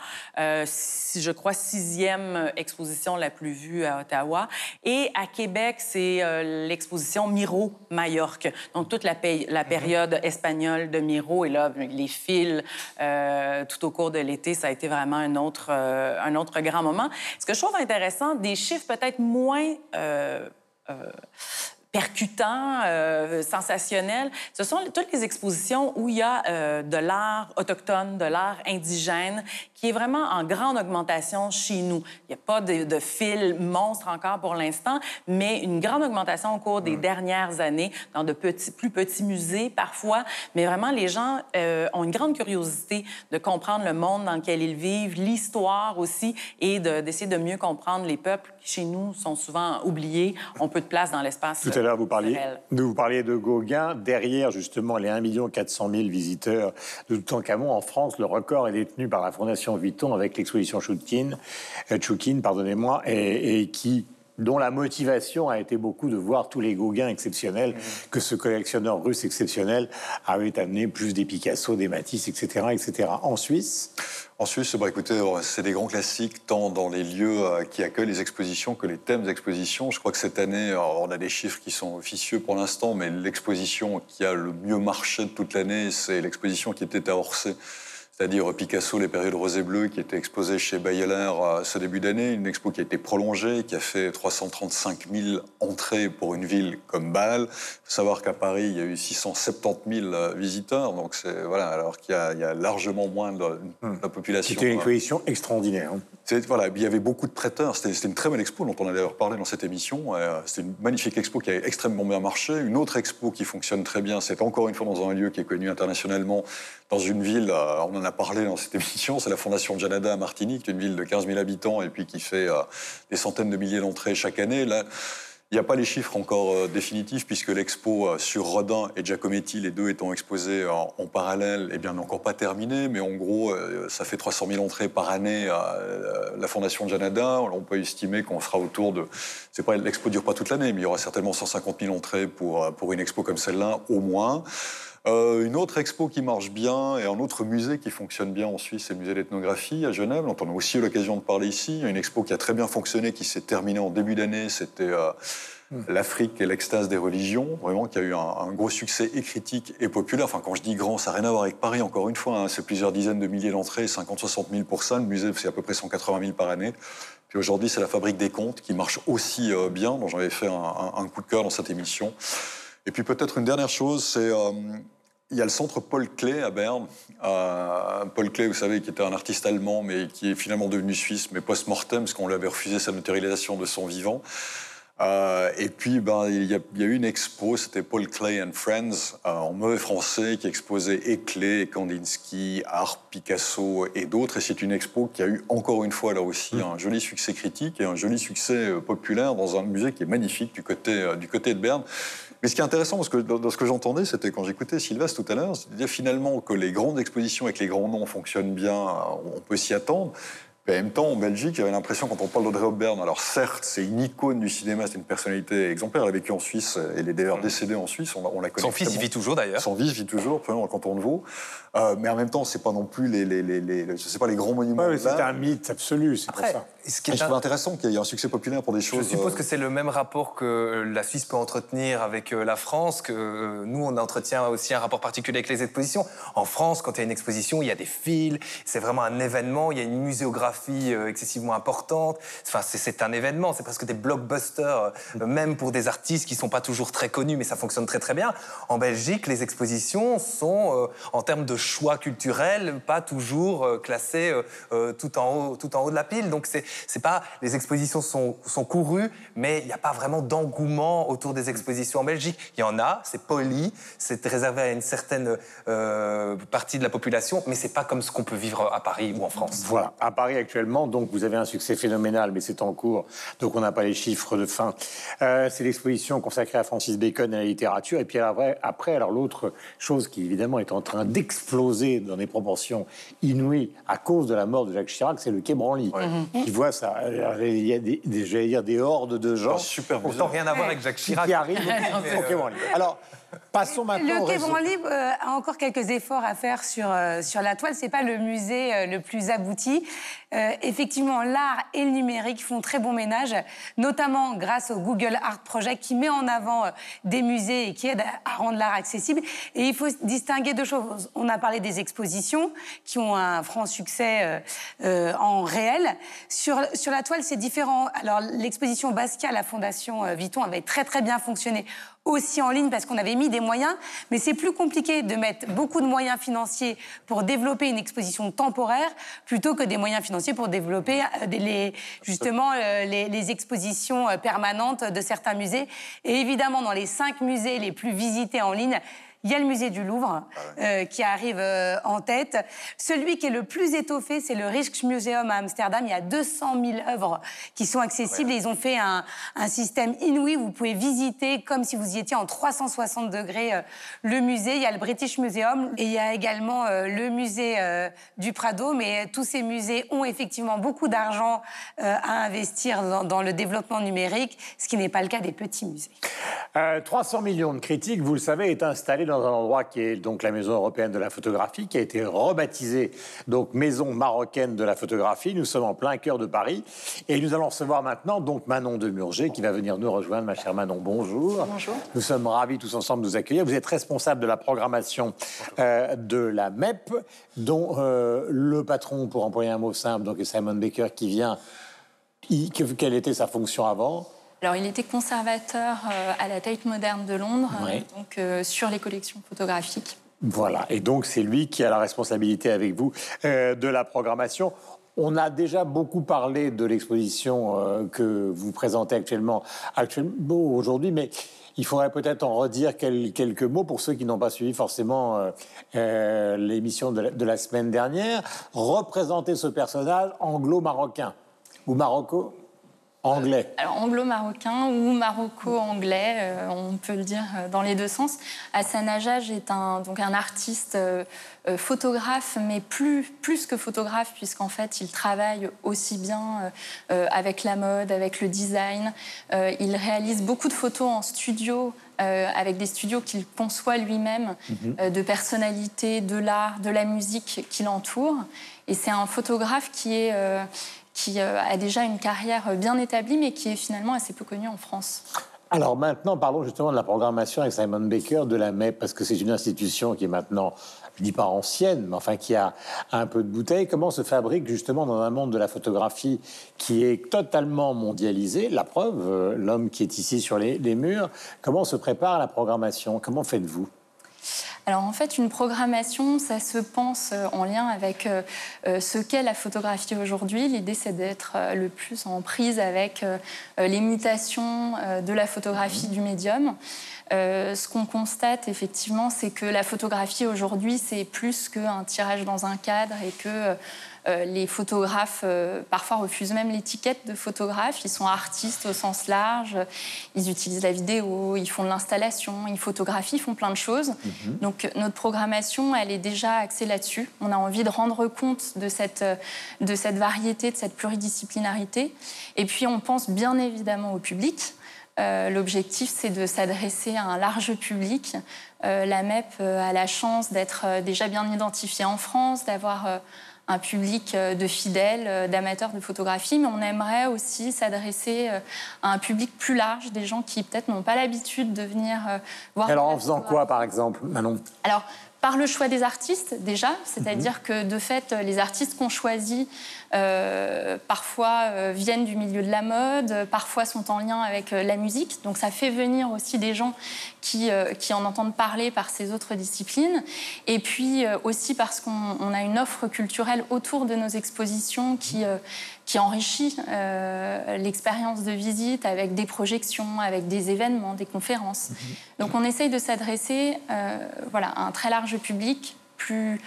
si, je crois, sixième exposition la plus vue à Ottawa. Et à Québec, c'est l'exposition Miro Majorque. Donc, toute la, la mhm. période espagnole de Miro. Et là, les fils euh, tout au cours de l'été, ça a été vraiment un autre, euh, un autre grand moment. Ce que je trouve intéressant, des chiffres peut-être moins euh, percutant, euh, sensationnel. Ce sont toutes les expositions où il y a euh, de l'art autochtone, de l'art indigène, qui est vraiment en grande augmentation chez nous. Il n'y a pas de, de fil monstre encore pour l'instant, mais une grande augmentation au cours des dernières années dans de petits, plus petits musées parfois. Mais vraiment, les gens euh, ont une grande curiosité de comprendre le monde dans lequel ils vivent, l'histoire aussi, et d'essayer de, mieux comprendre les peuples qui, chez nous, sont souvent oubliés, ont peu de place dans l'espace vous parliez, vous parliez de Gauguin. Derrière, justement, les 1 400 000 visiteurs de Toutankhamon en France, le record est détenu par la Fondation Vuitton avec l'exposition Choukine, euh, pardonnez-moi, et, qui dont la motivation a été beaucoup de voir tous les Gauguins exceptionnels mmh. que ce collectionneur russe exceptionnel avait amené, plus des Picasso, des Matisse, etc., etc. En Suisse, en Suisse, bah, écoutez, euh, c'est des grands classiques, tant dans les lieux euh, qui accueillent les expositions que les thèmes d'exposition. Je crois que cette année, euh, on a des chiffres qui sont officieux pour l'instant, mais l'exposition qui a le mieux marché de toute l'année, c'est l'exposition qui était à Orsay c'est-à-dire Picasso, les périodes roses et bleues, qui était exposée chez Bayeler ce début d'année, une expo qui a été prolongée, qui a fait 335 000 entrées pour une ville comme Bâle. Il faut savoir qu'à Paris, il y a eu 670 000 euh, visiteurs, donc c'est voilà, alors qu'il y, a largement moins de, hmm. la population. C'était une exposition extraordinaire. Hein. Voilà, il y avait beaucoup de prêteurs. C'était une très belle expo dont on a d'ailleurs parlé dans cette émission. Euh, c'était une magnifique expo qui a extrêmement bien marché. Une autre expo qui fonctionne très bien, c'est encore une fois dans un lieu qui est connu internationalement, dans une ville, euh, on en a parlé dans cette émission, c'est la Fondation Janada à Martinique, une ville de 15 000 habitants et puis qui fait euh, des centaines de milliers d'entrées chaque année. Là, Il n'y a pas les chiffres encore euh, définitifs puisque l'expo euh, sur Rodin et Giacometti, les deux étant exposés en, parallèle, eh bien, n'est encore pas terminée. Mais en gros, euh, ça fait 300 000 entrées par année à la Fondation Janada. On peut estimer qu'on sera autour de. C'est pas l'expo dure pas toute l'année, mais il y aura certainement 150 000 entrées pour pour une expo comme celle-là au moins. Euh, une autre expo qui marche bien et un autre musée qui fonctionne bien en Suisse, c'est le musée d'ethnographie à Genève. dont on a aussi eu l'occasion de parler ici. Il y a une expo qui a très bien fonctionné, qui s'est terminée en début d'année. C'était euh, l'Afrique et l'extase des religions, vraiment qui a eu un, un gros succès et critique et populaire. Enfin, quand je dis grand, ça n'a rien à voir avec Paris, encore une fois. hein. C'est plusieurs dizaines de milliers d'entrées, 50-60 000 pour ça. Le musée, c'est à peu près 180 000 par année. Puis aujourd'hui, c'est la Fabrique des Comptes qui marche aussi euh, bien, dont j'avais fait un, un- un coup de cœur dans cette émission. Et puis peut-être une dernière chose, c'est il y a le centre Paul Klee à Berne. Euh, Paul Klee, vous savez, qui était un artiste allemand, mais qui est finalement devenu suisse, mais post-mortem, parce qu'on lui avait refusé sa matérialisation de son vivant. Euh, et puis, ben, il, y a, il y a eu une expo, c'était Paul Klee and Friends, euh, en mauvais français, qui exposait et Klee, et Kandinsky, Art, Picasso et d'autres. Et c'est une expo qui a eu encore une fois, là aussi, un joli succès critique et un joli succès populaire dans un musée qui est magnifique du côté, du côté de Berne. Ce qui est intéressant, parce que dans, ce que j'entendais, c'était quand j'écoutais Sylvestre tout à l'heure, c'est-à-dire finalement que les grandes expositions avec les grands noms fonctionnent bien, on peut s'y attendre. Mais en même temps, en Belgique, j'avais l'impression, quand on parle d'Audrey Hepburn, alors certes, c'est une icône du cinéma, c'est une personnalité exemplaire. Elle a vécu en Suisse, elle est d'ailleurs décédée en Suisse, on, la- on la connaît. Son fils, il vit toujours d'ailleurs. Son fils vit toujours, dans le canton de Vaud. Euh, mais en même temps, c'est pas non plus les, les, les, les- je sais pas, les grands monuments. Ouais, c'est un mythe absolu, c'est pour Après, ça. ce qui Et est je trouve intéressant qu'il y ait un succès populaire pour des Je choses. suppose euh, que c'est le même rapport que la Suisse peut entretenir avec euh, la France, que euh, nous, on entretient aussi un rapport particulier avec les expositions. En France, quand il y a une exposition, il y a des fils, c'est vraiment un événement, il y a une muséographie euh, excessivement importante. Enfin, c'est- un événement, c'est presque des blockbusters, euh, même pour des artistes qui sont pas toujours très connus, mais ça fonctionne très très bien. En Belgique, les expositions sont, euh, en termes de choix culturels, pas toujours classées tout, en haut, tout en haut de la pile. Donc, c'est c'est pas. Les expositions sont, sont courues, mais il n'y a pas vraiment d'engouement autour des expositions en Belgique. Il y en a, c'est poli, c'est réservé à une certaine euh, partie de la population, mais c'est pas comme ce qu'on peut vivre à Paris ou en France. Voilà, à Paris actuellement, donc vous avez un succès phénoménal, mais c'est en cours, donc on n'a pas les chiffres de fin. Euh, c'est l'exposition consacrée à Francis Bacon et à la littérature. Et puis après, après alors l'autre chose qui évidemment est en train d'exploser dans des proportions inouïes à cause de la mort de Jacques Chirac, c'est le Quai Branly, qui voit ça. Alors, Il y a des, des- j'allais dire des hordes de gens. super Autant rien à voir avec Jacques Chirac. Qui arrivent au Quai euh, Branly. Alors, passons maintenant Le Quai. Branly euh, a encore quelques efforts à faire sur, euh, sur la toile. C'est pas le musée euh, le plus abouti. Euh, effectivement, l'art et le numérique font très bon ménage, notamment grâce au Google Art Project qui met en avant euh, des musées et qui aide à, rendre l'art accessible. Et il faut distinguer deux choses. On a parlé des expositions qui ont un franc succès euh, en réel. Sur, sur la toile, c'est différent. Alors, l'exposition Basquiat à la Fondation Vuitton avait très très bien fonctionné aussi en ligne parce qu'on avait mis des moyens, mais c'est plus compliqué de mettre beaucoup de moyens financiers pour développer une exposition temporaire plutôt que des moyens financiers pour développer euh, justement euh, les, les expositions euh, permanentes de certains musées. Et évidemment, dans les cinq musées les plus visités en ligne, il y a le musée du Louvre euh, qui arrive euh, en tête. Celui qui est le plus étoffé, c'est le Rijksmuseum à Amsterdam. Il y a 200 000 œuvres qui sont accessibles et ils ont fait un, un système inouï. Vous pouvez visiter comme si vous y étiez en 360 degrés euh, le musée. Il y a le British Museum et il y a également le musée du Prado. Mais tous ces musées ont effectivement beaucoup d'argent à investir dans, dans le développement numérique, ce qui n'est pas le cas des petits musées. Euh, 300 millions de critiques, vous le savez, est installé dans un endroit qui est donc la Maison européenne de la photographie, qui a été rebaptisée donc Maison marocaine de la photographie. Nous sommes en plein cœur de Paris et nous allons recevoir maintenant donc Manon de Murger qui va venir nous rejoindre. Ma chère Manon, bonjour. Bonjour. Nous sommes ravis tous ensemble de vous accueillir. Vous êtes responsable de la programmation euh, de la MEP, dont euh, le patron, pour employer un mot simple, donc est Simon Baker qui vient. Il- quelle était sa fonction avant Alors, il était conservateur euh, à la Tate Moderne de Londres, euh, Ouais. donc euh, sur les collections photographiques. Voilà, et donc c'est lui qui a la responsabilité avec vous de la programmation. On a déjà beaucoup parlé de l'exposition que vous présentez actuellement, actuellement aujourd'hui, mais il faudrait peut-être en redire quel- quelques mots pour ceux qui n'ont pas suivi forcément euh, euh, l'émission de, la- de la semaine dernière. Représenter ce personnage anglo-marocain ou marocco Anglais. alors anglo-marocain ou maroco-anglais, euh, on peut le dire euh, dans les deux sens. Hassan Hajjaj est un, donc un artiste euh, euh, photographe, mais plus, plus que photographe, puisqu'en fait, il travaille aussi bien euh, euh, avec la mode, avec le design. Euh, il réalise beaucoup de photos en studio, euh, avec des studios qu'il conçoit lui-même, Mhm. euh, de personnalités, de l'art, de la musique qui l'entoure. Et c'est un photographe qui, est, euh, qui euh, a déjà une carrière bien établie, mais qui est finalement assez peu connu en France. Alors maintenant, parlons justement de la programmation avec Simon Baker de la MEP, parce que c'est une institution qui est maintenant, je dis pas ancienne, mais enfin qui a un peu de bouteille. Comment se fabrique justement dans un monde de la photographie qui est totalement mondialisé La preuve, euh, l'homme qui est ici sur les murs? Comment se prépare la programmation? Comment faites-vous? Alors en fait, une programmation, ça se pense euh, en lien avec euh, euh, ce qu'est la photographie aujourd'hui. L'idée, c'est d'être le plus en prise avec les mutations de la photographie du médium. Ce qu'on constate effectivement, c'est que la photographie aujourd'hui, c'est plus qu'un tirage dans un cadre et que les photographes euh, parfois refusent même l'étiquette de photographe. Ils sont artistes au sens large, ils utilisent la vidéo, ils font de l'installation, ils photographient, ils font plein de choses. Donc notre programmation, elle est déjà axée là-dessus. On a envie de rendre compte de cette, euh, de cette variété, de cette pluridisciplinarité. Et puis on pense bien évidemment au public. Euh, L'objectif, c'est de s'adresser à un large public. Euh, la MEP euh, a la chance d'être euh, déjà bien identifiée en France, d'avoir euh, un public euh, de fidèles, euh, d'amateurs de photographie, mais on aimerait aussi s'adresser euh, à un public plus large, des gens qui peut-être n'ont pas l'habitude de venir voir. Alors en faisant quoi, par exemple, Manon? Alors, par le choix des artistes, déjà, c'est-à-dire que de fait, les artistes qu'on choisit euh, parfois euh, viennent du milieu de la mode, parfois sont en lien avec euh, la musique. Donc, ça fait venir aussi des gens qui, qui en entendent parler par ces autres disciplines. Et puis aussi parce qu'on on a une offre culturelle autour de nos expositions qui, qui enrichit euh, l'expérience de visite avec des projections, avec des événements, des conférences. Donc on essaye de s'adresser euh, voilà, à un très large public, plus,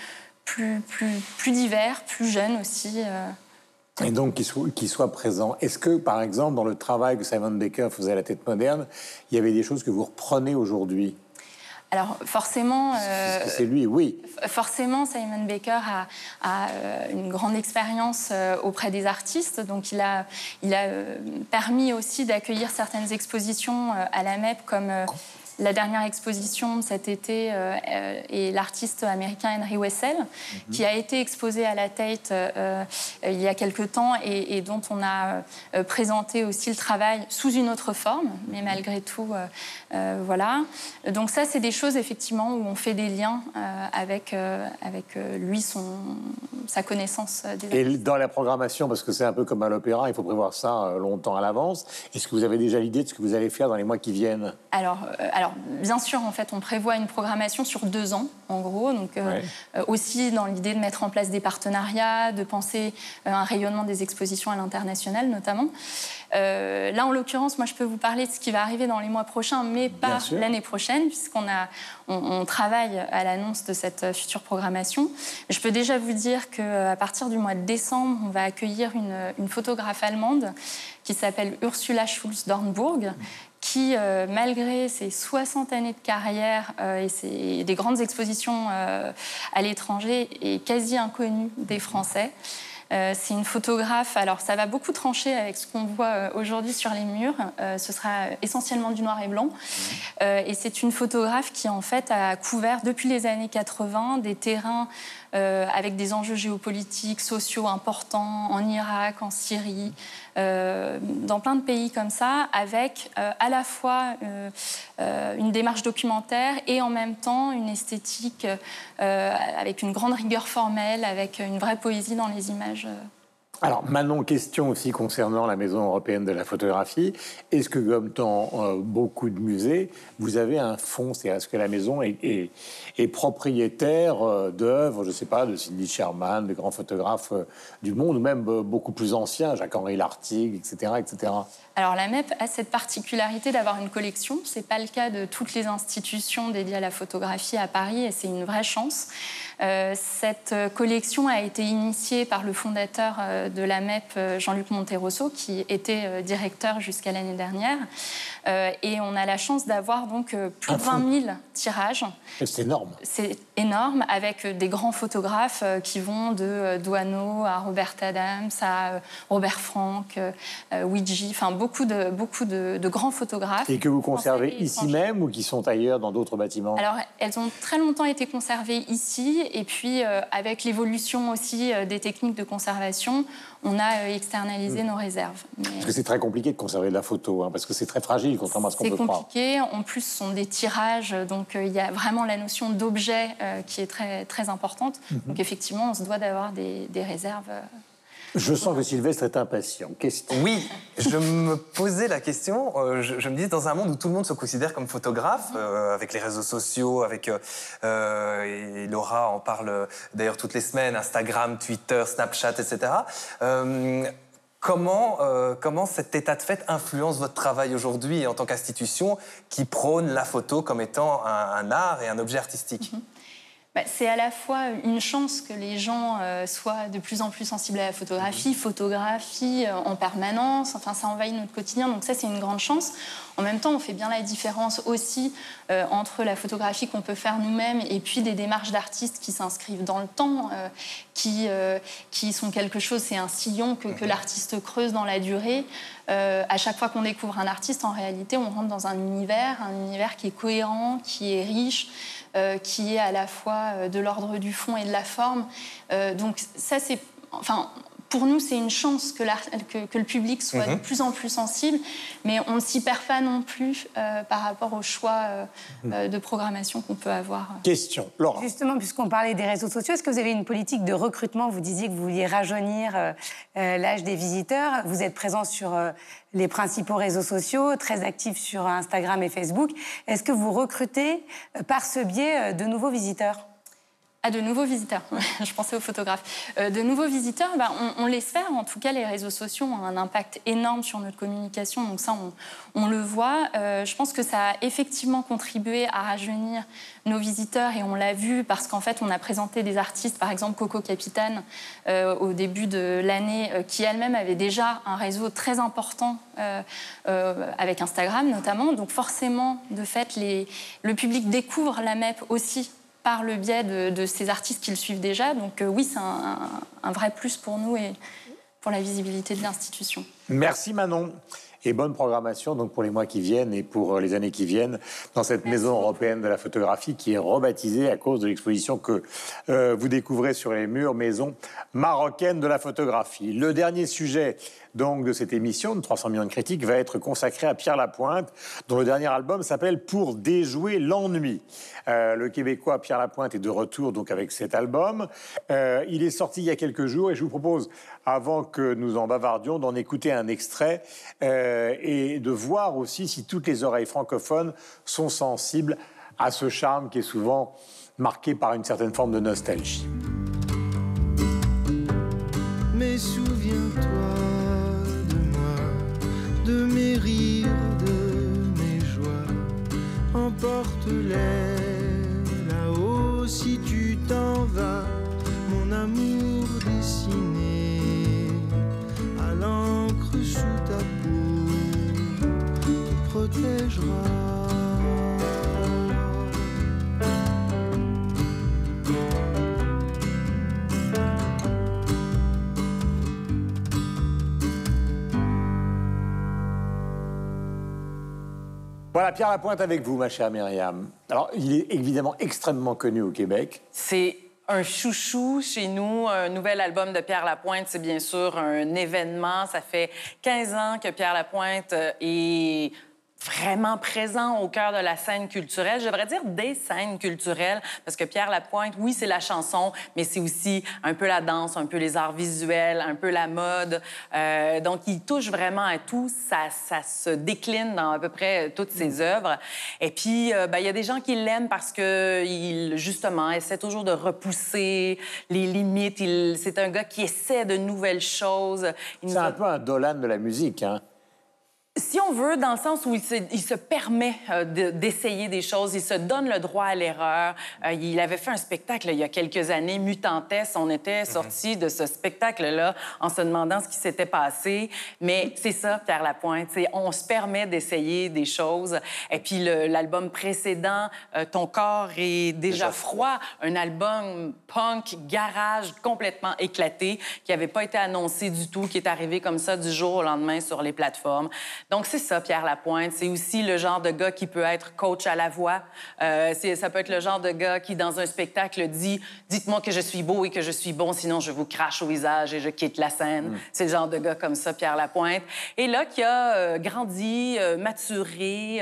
plus, plus, plus divers, plus jeune aussi. euh. Et donc, qu'il soit, qu'il soit présent. Est-ce que, par exemple, dans le travail que Simon Baker faisait à la tête moderne, il y avait des choses que vous reprenez aujourd'hui? Alors forcément... euh, c'est lui, oui. Forcément, Simon Baker a, a, euh, une grande expérience euh, auprès des artistes, donc il a, il a permis aussi d'accueillir certaines expositions à la MEP, comme la dernière exposition de cet été euh, est l'artiste américain Henry Wessel, qui a été exposé à la Tate euh, il y a quelque temps et, et dont on a présenté aussi le travail sous une autre forme, mais malgré tout, euh, euh, voilà. Donc ça, c'est des choses effectivement où on fait des liens euh, avec, euh, avec lui, son, sa connaissance des Et dans la programmation, parce que c'est un peu comme à l'opéra, il faut prévoir ça longtemps à l'avance. Est-ce que vous avez déjà l'idée de ce que vous allez faire dans les mois qui viennent? Alors, alors, bien sûr, en fait, on prévoit une programmation sur deux ans, en gros. Donc, Ouais. aussi dans l'idée de mettre en place des partenariats, de penser un rayonnement des expositions à l'international, notamment. Euh, là, en l'occurrence, moi, je peux vous parler de ce qui va arriver dans les mois prochains, mais pas l'année prochaine, puisqu'on a, on, on travaille à l'annonce de cette euh, future programmation. Je peux déjà vous dire qu'à partir du mois de décembre, on va accueillir une, une photographe allemande qui s'appelle Ursula Schulz-Dornburg, qui, euh, malgré ses 60 années de carrière euh, et ses, des grandes expositions euh, à l'étranger, est quasi inconnue des Français. Euh, c'est une photographe, alors ça va beaucoup trancher avec ce qu'on voit euh, aujourd'hui sur les murs. Euh, ce sera essentiellement du noir et blanc. Euh, et c'est une photographe qui, en fait, a couvert depuis les années 80 des terrains euh, avec des enjeux géopolitiques, sociaux importants en Irak, en Syrie, euh, dans plein de pays comme ça, avec euh, à la fois une démarche documentaire et en même temps une esthétique avec une grande rigueur formelle, avec une vraie poésie dans les images. Alors, Manon, question aussi concernant la Maison européenne de la photographie. Est-ce que, comme dans beaucoup de musées, vous avez un fonds C'est-à-dire, est-ce que la maison est- est propriétaire euh, d'œuvres, je ne sais pas, de Cindy Sherman, de grands photographes euh, du monde, ou même euh, beaucoup plus anciens, Jacques-Henri Lartigue, etc., etc. Alors la MEP a cette particularité d'avoir une collection. C'est pas le cas de toutes les institutions dédiées à la photographie à Paris et c'est une vraie chance. cette collection a été initiée par le fondateur de la MEP, Jean-Luc Monterosso, qui était directeur jusqu'à l'année dernière. et on a la chance d'avoir donc plus de 20 000 tirages. C'est énorme. C'est énorme, avec des grands photographes qui vont de Douaneau à Robert Adams, à Robert Frank, Ouija, enfin beaucoup de, beaucoup de, grands photographes. Et que vous conservez ici même ou qui sont ailleurs dans d'autres bâtiments? Alors, elles ont très longtemps été conservées ici, et puis euh, avec l'évolution aussi euh, des techniques de conservation, on a euh, externalisé hmm. nos réserves. Parce que c'est très compliqué de conserver de la photo, hein, parce que c'est très fragile, contrairement à ce qu'on peut croire. C'est compliqué. En plus, ce sont des tirages, donc il y a vraiment la notion d'objet qui est très, très importante. Mhm. Donc effectivement, on se doit d'avoir des, des réserves je sens que Sylvestre est impatient. Question. Oui, je me posais la question. Euh, je, me disais, dans un monde où tout le monde se considère comme photographe, euh, avec les réseaux sociaux, avec. Euh, et Laura en parle d'ailleurs toutes les semaines Instagram, Twitter, Snapchat, etc. Comment, comment cet état de fait influence votre travail aujourd'hui en tant qu'institution qui prône la photo comme étant un, art et un objet artistique? Mhm. Bah, c'est à la fois une chance que les gens euh, soient de plus en plus sensibles à la photographie, photographie euh, en permanence, enfin ça envahit notre quotidien, donc ça c'est une grande chance. En même temps, on fait bien la différence aussi euh, entre la photographie qu'on peut faire nous-mêmes et puis des démarches d'artistes qui s'inscrivent dans le temps, qui, qui sont quelque chose, c'est un sillon que, que l'artiste creuse dans la durée. à chaque fois qu'on découvre un artiste, en réalité, on rentre dans un univers, un univers qui est cohérent, qui est riche. Euh, qui est à la fois euh, de l'ordre du fond et de la forme. Euh, donc ça, c'est... Enfin, pour nous, c'est une chance que, que, le public soit de mhm. plus en plus sensible, mais on ne s'y perd pas non plus par rapport au choix mhm. de programmation qu'on peut avoir. Question, Laura. Justement, puisqu'on parlait des réseaux sociaux, est-ce que vous avez une politique de recrutement? Vous disiez que vous vouliez rajeunir l'âge des visiteurs. Vous êtes présent sur les principaux réseaux sociaux, très actifs sur Instagram et Facebook. Est-ce que vous recrutez euh, par ce biais euh, de nouveaux visiteurs? Ah, de nouveaux visiteurs. Je pensais aux photographes. Euh, de nouveaux visiteurs, bah, on, on l'espère. En tout cas, les réseaux sociaux ont un impact énorme sur notre communication. Donc ça, on, le voit. je pense que ça a effectivement contribué à rajeunir nos visiteurs et on l'a vu parce qu'en fait, on a présenté des artistes, par exemple Coco Capitane, euh, au début de l'année, euh, qui elle-même avait déjà un réseau très important euh, avec Instagram notamment. Donc forcément, de fait, les, le public découvre la MEP aussi par le biais de, ces artistes qui le suivent déjà. Donc oui, c'est un, un vrai plus pour nous et pour la visibilité de l'institution. Merci Manon et bonne programmation donc pour les mois qui viennent et pour euh, les années qui viennent dans cette maison européenne de la photographie qui est rebaptisée à cause de l'exposition que euh, vous découvrez sur les murs, maison marocaine de la photographie. Le dernier sujet donc de cette émission de 300 millions de critiques va être consacré à Pierre Lapointe, dont le dernier album s'appelle Pour déjouer l'ennui. Euh, le Québécois Pierre Lapointe est de retour donc avec cet album. Euh, il est sorti il y a quelques jours et je vous propose, avant que nous en bavardions, d'en écouter un extrait euh, et de voir aussi si toutes les oreilles francophones sont sensibles à ce charme qui est souvent marqué par une certaine forme de nostalgie. Mais souviens-toi Emporte-les là-haut si tu t'en vas, mon amour dessiné à l'encre sous ta peau te protégera. Voilà, Pierre Lapointe avec vous, ma chère Myriam. Alors, il est évidemment extrêmement connu au Québec. C'est un chouchou chez nous. Un nouvel album de Pierre Lapointe, c'est bien sûr un événement. Ça fait 15 ans que Pierre Lapointe est vraiment présent au cœur de la scène culturelle. Je devrais dire des scènes culturelles, parce que Pierre Lapointe, oui, c'est la chanson, mais c'est aussi un peu la danse, un peu les arts visuels, un peu la mode. Euh, donc, il touche vraiment à tout. Ça, ça se décline dans à peu près toutes ses mm. œuvres. Et puis, euh, ben, il y a des gens qui l'aiment parce que il, justement, essaie toujours de repousser les limites. C'est un gars qui essaie de nouvelles choses. C'est un peu un Dolan de la musique, hein? Si on veut, dans le sens où il se, il se permet euh, de- d'essayer des choses, il se donne le droit à l'erreur. Euh, il avait fait un spectacle il y a quelques années, Mutantes. On était sorti de ce spectacle-là en se demandant ce qui s'était passé. Mais c'est ça, Pierre Lapointe. On se permet d'essayer des choses. Et puis l'album précédent, euh, Ton corps est déjà, froid, un album punk, garage, complètement éclaté, qui n'avait pas été annoncé du tout, qui est arrivé comme ça du jour au lendemain sur les plateformes. Donc, c'est ça, Pierre Lapointe. C'est aussi le genre de gars qui peut être coach à la voix. Euh, ça peut être le genre de gars qui, dans un spectacle, dit « Dites-moi que je suis beau et que je suis bon, sinon je vous crache au visage et je quitte la scène. C'est le genre de gars comme ça, Pierre Lapointe. Et là, qui a euh, grandi, euh, maturé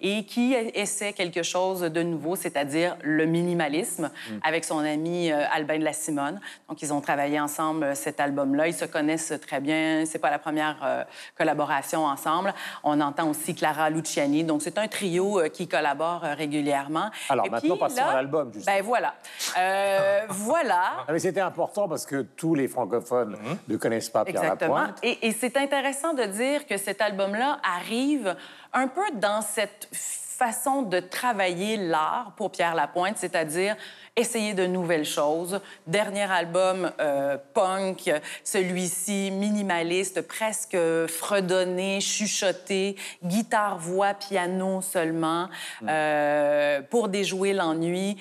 et qui essaie quelque chose de nouveau, c'est-à-dire le minimalisme, avec son ami Albin de la Simone. Donc, ils ont travaillé ensemble cet album-là. Ils se connaissent très bien. C'est pas la première collaboration ensemble. On entend aussi Clara Luciani. Donc, c'est un trio euh, qui collabore euh, régulièrement. Alors, Et maintenant, puis, passons là, à l'album, justement. Ben voilà. Euh, voilà. Mais c'était important parce que tous les francophones ne connaissent pas Pierre Exactement. Lapointe. Et, et c'est intéressant de dire que cet album-là arrive un peu dans cette façon de travailler l'art pour Pierre Lapointe, c'est-à-dire essayer de nouvelles choses. Dernier album euh, punk, celui-ci minimaliste, presque fredonné, chuchoté, guitare, voix, piano seulement, euh, pour déjouer l'ennui,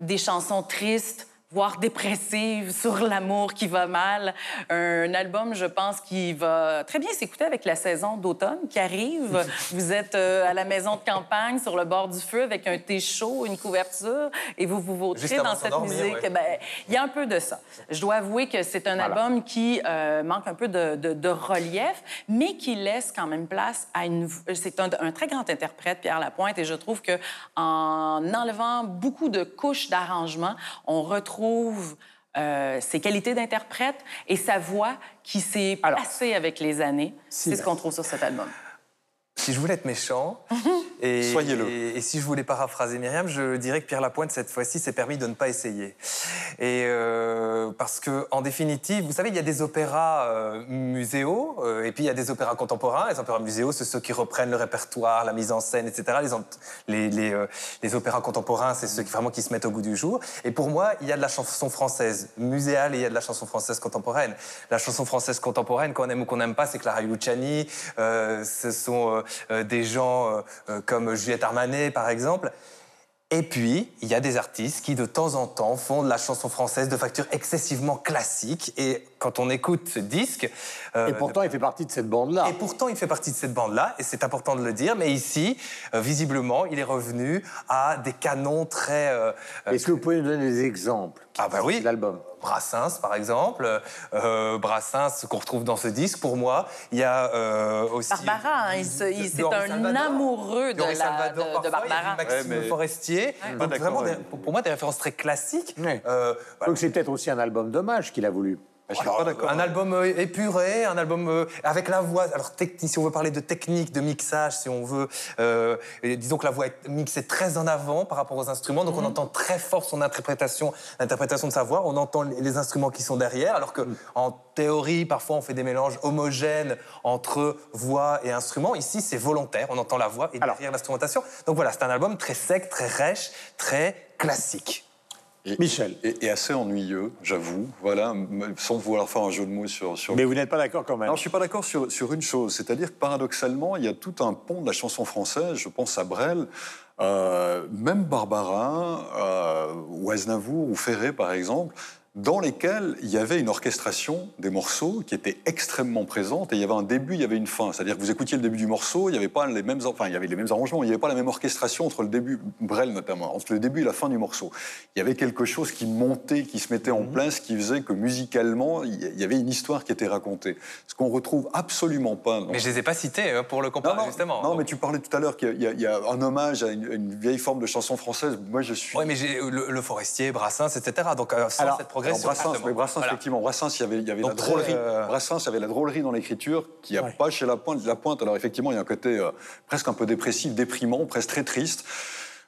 des chansons tristes voire dépressive, sur l'amour qui va mal. Un album, je pense, qui va très bien s'écouter avec la saison d'automne qui arrive. vous êtes euh, à la maison de campagne, sur le bord du feu, avec un thé chaud, une couverture, et vous vous vautrez dans cette s'endormir, musique. ouais. Ben, Il y a un peu de ça. Je dois avouer que c'est un Voilà. album qui euh, manque un peu de, de- de relief, mais qui laisse quand même place à une... C'est un, un très grand interprète, Pierre Lapointe, et je trouve que en enlevant beaucoup de couches d'arrangement, on retrouve euh, ses qualités d'interprète et sa voix qui s'est placée avec les années. C'est ce qu'on trouve sur cet album. Si je voulais être méchant, et, Soyez-le. Et, et si je voulais paraphraser Myriam, je dirais que Pierre Lapointe, cette fois-ci, s'est permis de ne pas essayer. Et euh, parce que, en définitive, vous savez, il y a des opéras euh, muséaux, euh, et puis il y a des opéras contemporains. Les opéras muséaux, c'est ceux qui reprennent le répertoire, la mise en scène, etc. Les, ant- les, les, euh, les opéras contemporains, c'est ceux qui vraiment qui se mettent au goût du jour. Et pour moi, il y a de la chanson française muséale et il y a de la chanson française contemporaine. La chanson française contemporaine, qu'on aime ou qu'on n'aime pas, c'est Clara Luciani. Ce sont des gens euh, euh, comme Juliette Armanet, par exemple. Et puis, il y a des artistes qui, de temps en temps, font de la chanson française de facture excessivement classique. Et quand on écoute ce disque... euh, Et pourtant, il fait partie de cette bande-là. et pourtant, il fait partie de cette bande-là, et c'est important de le dire. Mais ici, euh, visiblement, il est revenu à des canons très... euh, euh, Est-ce que vous pouvez nous donner des exemples Ah bah oui. L'album? Brassens, par exemple. Euh, Brassens, qu'on retrouve dans ce disque, pour moi. Il y a euh, aussi... Barbara, hein, c'est Henri un Salvador. amoureux de, la, Salvador, de, de parfois, il y a Barbara. Maxime Ouais, mais- Forestier. Pas Donc, vraiment, avec des- pour pour moi, des références très classiques. Euh, Donc c'est peut-être aussi un album d'hommage qu'il a voulu. Alors, un album euh, épuré, un album euh, avec la voix. Alors, si on veut parler de technique, de mixage, si on veut, euh, disons que la voix est mixée très en avant par rapport aux instruments, donc on entend très fort son interprétation, l'interprétation de sa voix. On entend les instruments qui sont derrière, alors que en théorie, parfois, on fait des mélanges homogènes entre voix et instruments. Ici, c'est volontaire. On entend la voix et derrière l'instrumentation. Donc voilà, c'est un album très sec, très rêche, très classique. Michel. Et, et assez ennuyeux, j'avoue, voilà, sans vouloir faire un jeu de mots sur... sur... Mais vous n'êtes pas d'accord quand même. Non, je suis pas d'accord sur, sur une chose, c'est-à-dire que paradoxalement, il y a tout un pont de la chanson française, je pense à Brel, euh, même Barbara, euh, ou Aznavour, ou Ferré par exemple, dans lesquels il y avait une orchestration des morceaux qui était extrêmement présente et il y avait un début, il y avait une fin. C'est-à-dire que vous écoutiez le début du morceau, il n'y avait pas les mêmes, enfin il y avait les mêmes arrangements, il n'y avait pas la même orchestration entre le début, Brel notamment, entre le début et la fin du morceau. Il y avait quelque chose qui montait, qui se mettait en place, qui faisait que musicalement il y avait une histoire qui était racontée. Ce qu'on retrouve absolument pas. Dans Mais je les ai pas cités euh, pour le comparer, justement. non, mais tu parlais tout à l'heure qu'il y, a- il y a un hommage à une, une vieille forme de chanson française. Moi, je suis. Oui, mais j'ai le, le Forestier, Brassens, etc. Donc, euh, sans Alors, cette alors, Brassens, justement. mais Brassens, Voilà. effectivement, Brassens, il y avait, il y avait Donc, la drôlerie. euh, Brassens, avait la drôlerie dans l'écriture qu'il n'y a pas chez La Pointe. La Pointe, alors effectivement, il y a un côté euh, presque un peu dépressif, déprimant, presque très triste.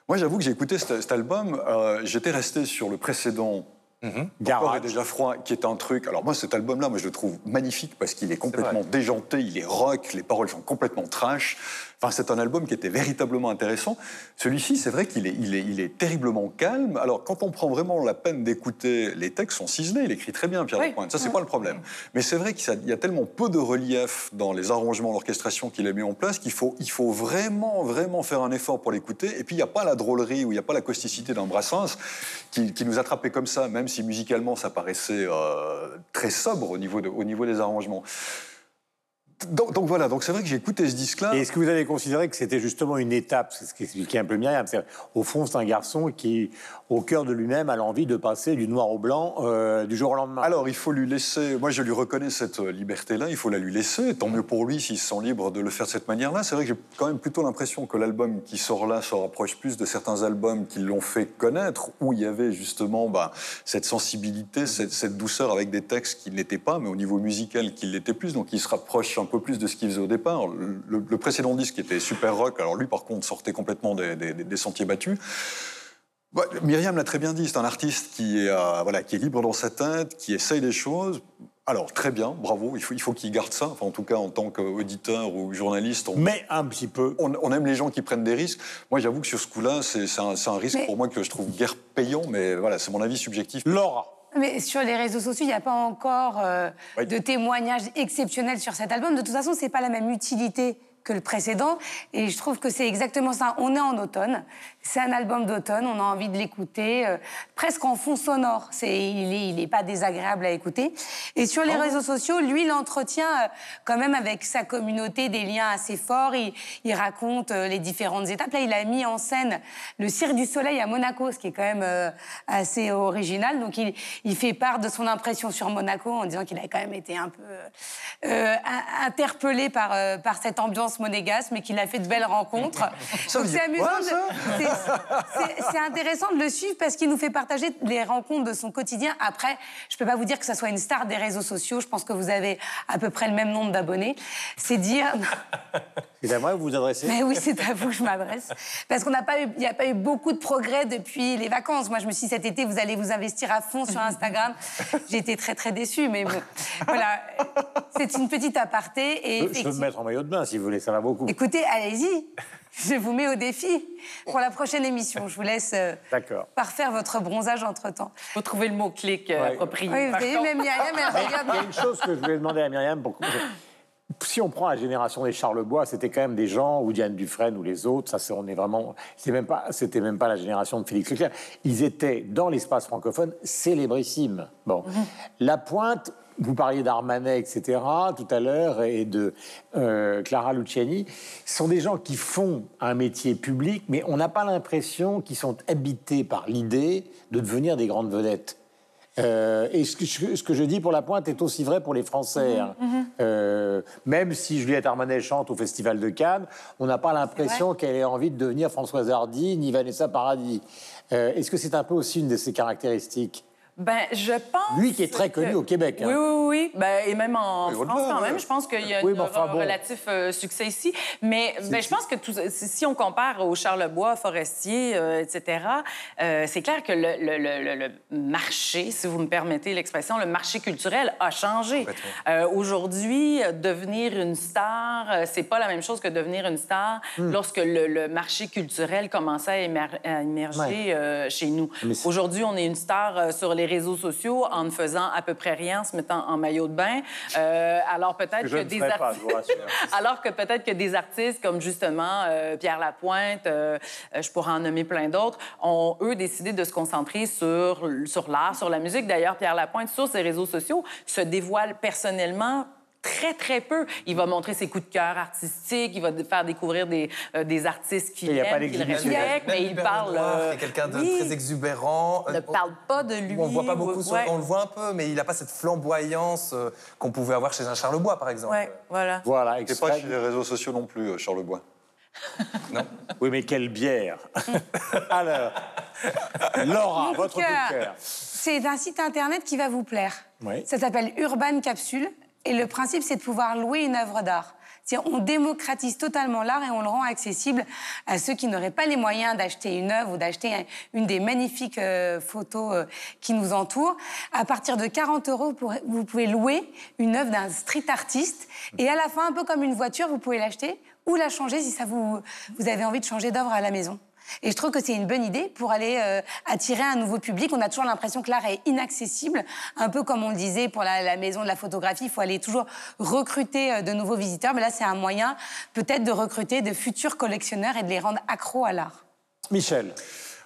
Moi, j'avoue que j'ai écouté cet, cet album. euh, J'étais resté sur le précédent Encore et déjà froid, qui est un truc. Alors moi, cet album-là, moi, je le trouve magnifique parce qu'il est complètement déjanté, il est rock, les paroles sont complètement trash. Enfin, c'est un album qui était véritablement intéressant. Celui-ci, c'est vrai qu'il est, il est, il est terriblement calme. Alors, quand on prend vraiment la peine d'écouter, les textes sont ciselés, il écrit très bien, Pierre Lapointe. Ça, c'est pas le problème. Mais c'est vrai qu'il y a tellement peu de relief dans les arrangements, l'orchestration qu'il a mis en place qu'il faut, il faut vraiment, vraiment faire un effort pour l'écouter. Et puis, il n'y a pas la drôlerie ou il n'y a pas la causticité d'un Brassens qui, qui, nous attrapait comme ça, même si musicalement ça paraissait euh, très sobre au niveau, de, au niveau des arrangements. Donc, donc, voilà, donc c'est vrai que j'ai écouté ce disque-là. Et est-ce que vous avez considéré que c'était justement une étape? C'est ce qui expliquait un peu Myriam. Au fond, c'est un garçon qui, au cœur de lui-même, a l'envie de passer du noir au blanc euh, du jour au lendemain. Alors, il faut lui laisser. Moi, je lui reconnais cette liberté-là. Il faut la lui laisser. Tant mieux pour lui s'il se sent libre de le faire de cette manière-là. C'est vrai que j'ai quand même plutôt l'impression que l'album qui sort là se rapproche plus de certains albums qui l'ont fait connaître, où il y avait justement bah, cette sensibilité, cette, cette, douceur avec des textes qui ne l'étaient pas, mais au niveau musical qui l'étaient plus. Donc, il se rapproche un peu plus de ce qu'il faisait au départ. Le, le, précédent disque était super rock, alors lui par contre sortait complètement des, des, des sentiers battus. Bah, Myriam l'a très bien dit, c'est un artiste qui est, euh, voilà, qui est libre dans sa tête, qui essaye des choses. Alors, très bien, bravo, il faut, il faut qu'il garde ça. Enfin, en tout cas, en tant qu'auditeur ou journaliste. On, Mais un petit peu. On, on, aime les gens qui prennent des risques. Moi, j'avoue que sur ce coup-là, c'est un, un, risque mais... pour moi que je trouve guère payant, mais voilà, c'est mon avis subjectif. Laura mais sur les réseaux sociaux, il n'y a pas encore euh, oui. de témoignages exceptionnels sur cet album. De toute façon, c'est pas la même utilité que le précédent. Et je trouve que c'est exactement ça. On est en automne. C'est un album d'automne. On a envie de l'écouter euh, presque en fond sonore. C'est, il n'est il est pas désagréable à écouter. Et sur les oh. réseaux sociaux, lui, il entretient euh, quand même avec sa communauté des liens assez forts. Il, il raconte euh, les différentes étapes. Là, il a mis en scène le Cirque du Soleil à Monaco, ce qui est quand même euh, assez original. Donc, il, il, fait part de son impression sur Monaco en disant qu'il a quand même été un peu euh, interpellé par, par cette ambiance monégasque, mais qu'il a fait de belles rencontres. Donc, c'est amusant. Ouais, de, c'est intéressant de le suivre parce qu'il nous fait partager les rencontres de son quotidien. Après, je peux pas vous dire que ça soit une star des réseaux sociaux. Je pense que vous avez à peu près le même nombre d'abonnés. C'est dire. C'est à moi que vous vous adressez Mais oui, c'est à vous que je m'adresse. Parce qu'on n'a pas eu, il n'y a pas eu beaucoup de progrès depuis les vacances. Moi, je me suis dit, cet été, vous allez vous investir à fond sur Instagram. J'ai été très, très déçue. Mais bon, voilà. C'est une petite aparté. Et je peux me mettre en maillot de bain si vous voulez, ça va beaucoup. Écoutez, allez-y. Je vous mets au défi pour la prochaine émission. Je vous laisse euh, parfaire votre bronzage entre-temps. Il faut trouver le mot-clic euh, ouais. approprié. Oui, vous voyez, même Myriam, elle regarde. Il y a une chose que je voulais demander à Myriam. Pour... Si on prend la génération des Charlebois, c'était quand même des gens, ou Diane Dufresne ou les autres, ça, on est vraiment... C'était même, pas, même pas la génération de Félix Leclerc. Ils étaient, dans l'espace francophone, célébrissimes. Bon. -hmm. La pointe, vous parliez d'Armanet, etc., tout à l'heure, et de euh, Clara Luciani, ce sont des gens qui font un métier public, mais on n'a pas l'impression qu'ils sont habités par l'idée de devenir des grandes vedettes. Euh, et ce que, ce que, je dis pour la pointe est aussi vrai pour les Français. Hein. Mm -hmm. euh, même si Juliette Armanet chante au Festival de Cannes, on n'a pas l'impression qu'elle ait envie de devenir Françoise Hardy ni Vanessa Paradis. Euh, Est-ce que c'est un peu aussi une de ses caractéristiques? Ben, je pense. Lui qui est très connu que... au Québec. Hein. Oui, oui, oui. Ben, et même en France, quand même. Je pense qu'il y a oui, un enfin, bon. relatif euh, succès ici. Mais ben, je pense que tout, si on compare au Charlebois, Forestier, euh, etc., euh, c'est clair que le, le, le, le, marché, si vous me permettez l'expression, le marché culturel a changé. Euh, Aujourd'hui, devenir une star, c'est pas la même chose que devenir une star mm. lorsque le, marché culturel commençait à, émer à émerger ouais. chez nous. Aujourd'hui, on est une star sur les réseaux sociaux en ne faisant à peu près rien, en se mettant en maillot de bain. Euh, alors peut-être que, que des artistes... alors que peut-être que des artistes comme justement euh, Pierre Lapointe, euh, je pourrais en nommer plein d'autres, ont eux décidé de se concentrer sur sur l'art, sur la musique. D'ailleurs, Pierre Lapointe sur ses réseaux sociaux se dévoile personnellement très, très peu. Il va montrer ses coups de cœur artistiques, il va faire découvrir des, euh, des artistes qu'il aime, qu'il respecte, mais il parle... Euh, quelqu'un de oui, très exubérant. Il ne parle pas de lui. On voit pas beaucoup, sur... ouais. on le voit un peu, mais il n'a pas cette flamboyance euh, qu'on pouvait avoir chez un Charlebois, par exemple. Ouais, voilà. Voilà, C'est pas chez les réseaux sociaux non plus, Charlebois. non Oui, mais quelle bière Alors, Laura, votre coup de cœur. C'est un site internet qui va vous plaire. Oui. Ça s'appelle Urban Capsule. Et le principe, c'est de pouvoir louer une œuvre d'art. On démocratise totalement l'art et on le rend accessible à ceux qui n'auraient pas les moyens d'acheter une œuvre ou d'acheter un- une des magnifiques euh, photos euh, qui nous entourent. À partir de 40 euros, vous pouvez louer une œuvre d'un street artiste et à la fin, un peu comme une voiture, vous pouvez l'acheter ou la changer si ça vous, vous avez envie de changer d'œuvre à la maison. Et je trouve que c'est une bonne idée pour aller euh, attirer un nouveau public. On a toujours l'impression que l'art est inaccessible, un peu comme on le disait pour la, maison de la photographie. Il faut aller toujours recruter euh, de nouveaux visiteurs. Mais là, c'est un moyen peut-être de recruter de futurs collectionneurs et de les rendre accros à l'art. Michel.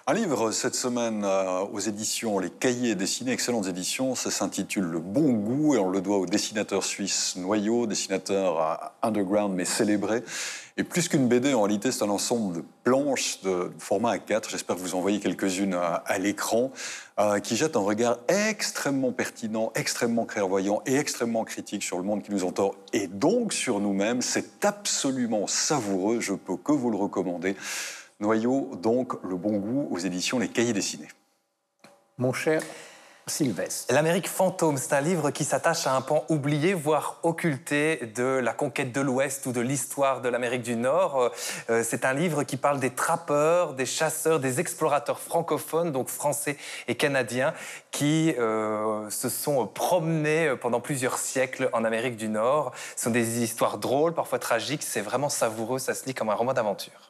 Un livre cette semaine euh, aux éditions Les Cahiers dessinés, excellentes éditions. Ça s'intitule Le Bon Goût et on le doit au dessinateur suisse Noyau, dessinateur euh, underground mais célébré. Et plus qu'une BD, en réalité, c'est un ensemble de planches de format A4. J'espère que vous en voyez quelques-unes à, à l'écran, euh, qui jettent un regard extrêmement pertinent, extrêmement clairvoyant et extrêmement critique sur le monde qui nous entoure et donc sur nous-mêmes. C'est absolument savoureux. Je peux que vous le recommander. Noyau, donc, Le Bon Goût aux éditions Les Cahiers dessinés. Mon cher Sylvestre. L'Amérique fantôme, c'est un livre qui s'attache à un pan oublié, voire occulté de la conquête de l'Ouest ou de l'histoire de l'Amérique du Nord. Euh, c'est un livre qui parle des trappeurs, des chasseurs, des explorateurs francophones, donc français et canadiens, qui euh, se sont promenés pendant plusieurs siècles en Amérique du Nord. Ce sont des histoires drôles, parfois tragiques. C'est vraiment savoureux, ça se lit comme un roman d'aventure.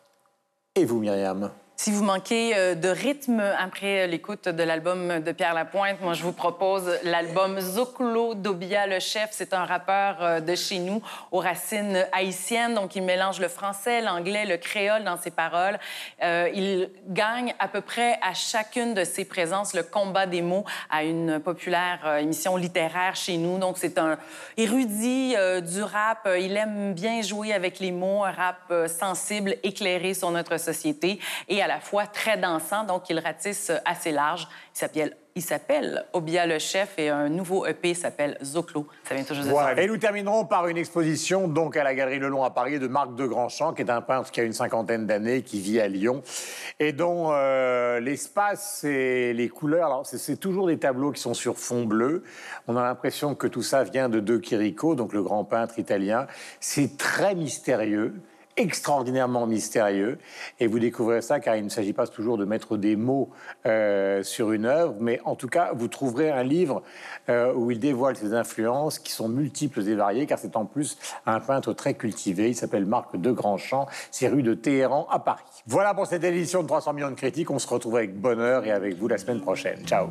Et vous, Myriam? Si vous manquez euh, de rythme après l'écoute de l'album de Pierre Lapointe, moi, je vous propose l'album Zoclo d'Obia le Chef. C'est un rappeur euh, de chez nous, aux racines haïtiennes. Donc, il mélange le français, l'anglais, le créole dans ses paroles. Euh, il gagne à peu près à chacune de ses présences le combat des mots à une populaire émission littéraire chez nous. Donc, c'est un érudit du rap. Il aime bien jouer avec les mots, un rap sensible, éclairé sur notre société et à la fois très dansant. Donc, il ratisse assez large. Il s'appelle il s'appelle Obia le chef et un nouveau EP s'appelle Zoclo. Ça vient toujours de Voilà. Et nous terminerons par une exposition donc à la Galerie Lelon à Paris de Marc de Grandchamp, qui est un peintre qui a une cinquantaine d'années, qui vit à Lyon, et dont euh, l'espace et les couleurs, c'est toujours des tableaux qui sont sur fond bleu. On a l'impression que tout ça vient de De Chirico, donc le grand peintre italien. C'est très mystérieux extraordinairement mystérieux. Et vous découvrez ça car il ne s'agit pas toujours de mettre des mots euh, sur une œuvre mais en tout cas vous trouverez un livre euh, où il dévoile ses influences qui sont multiples et variées car c'est en plus un peintre très cultivé. Il s'appelle Marc de Grandchamp. C'est rue de Téhéran à Paris. Voilà pour cette édition de 300 millions de critiques. On se retrouve avec bonheur et avec vous la semaine prochaine. Ciao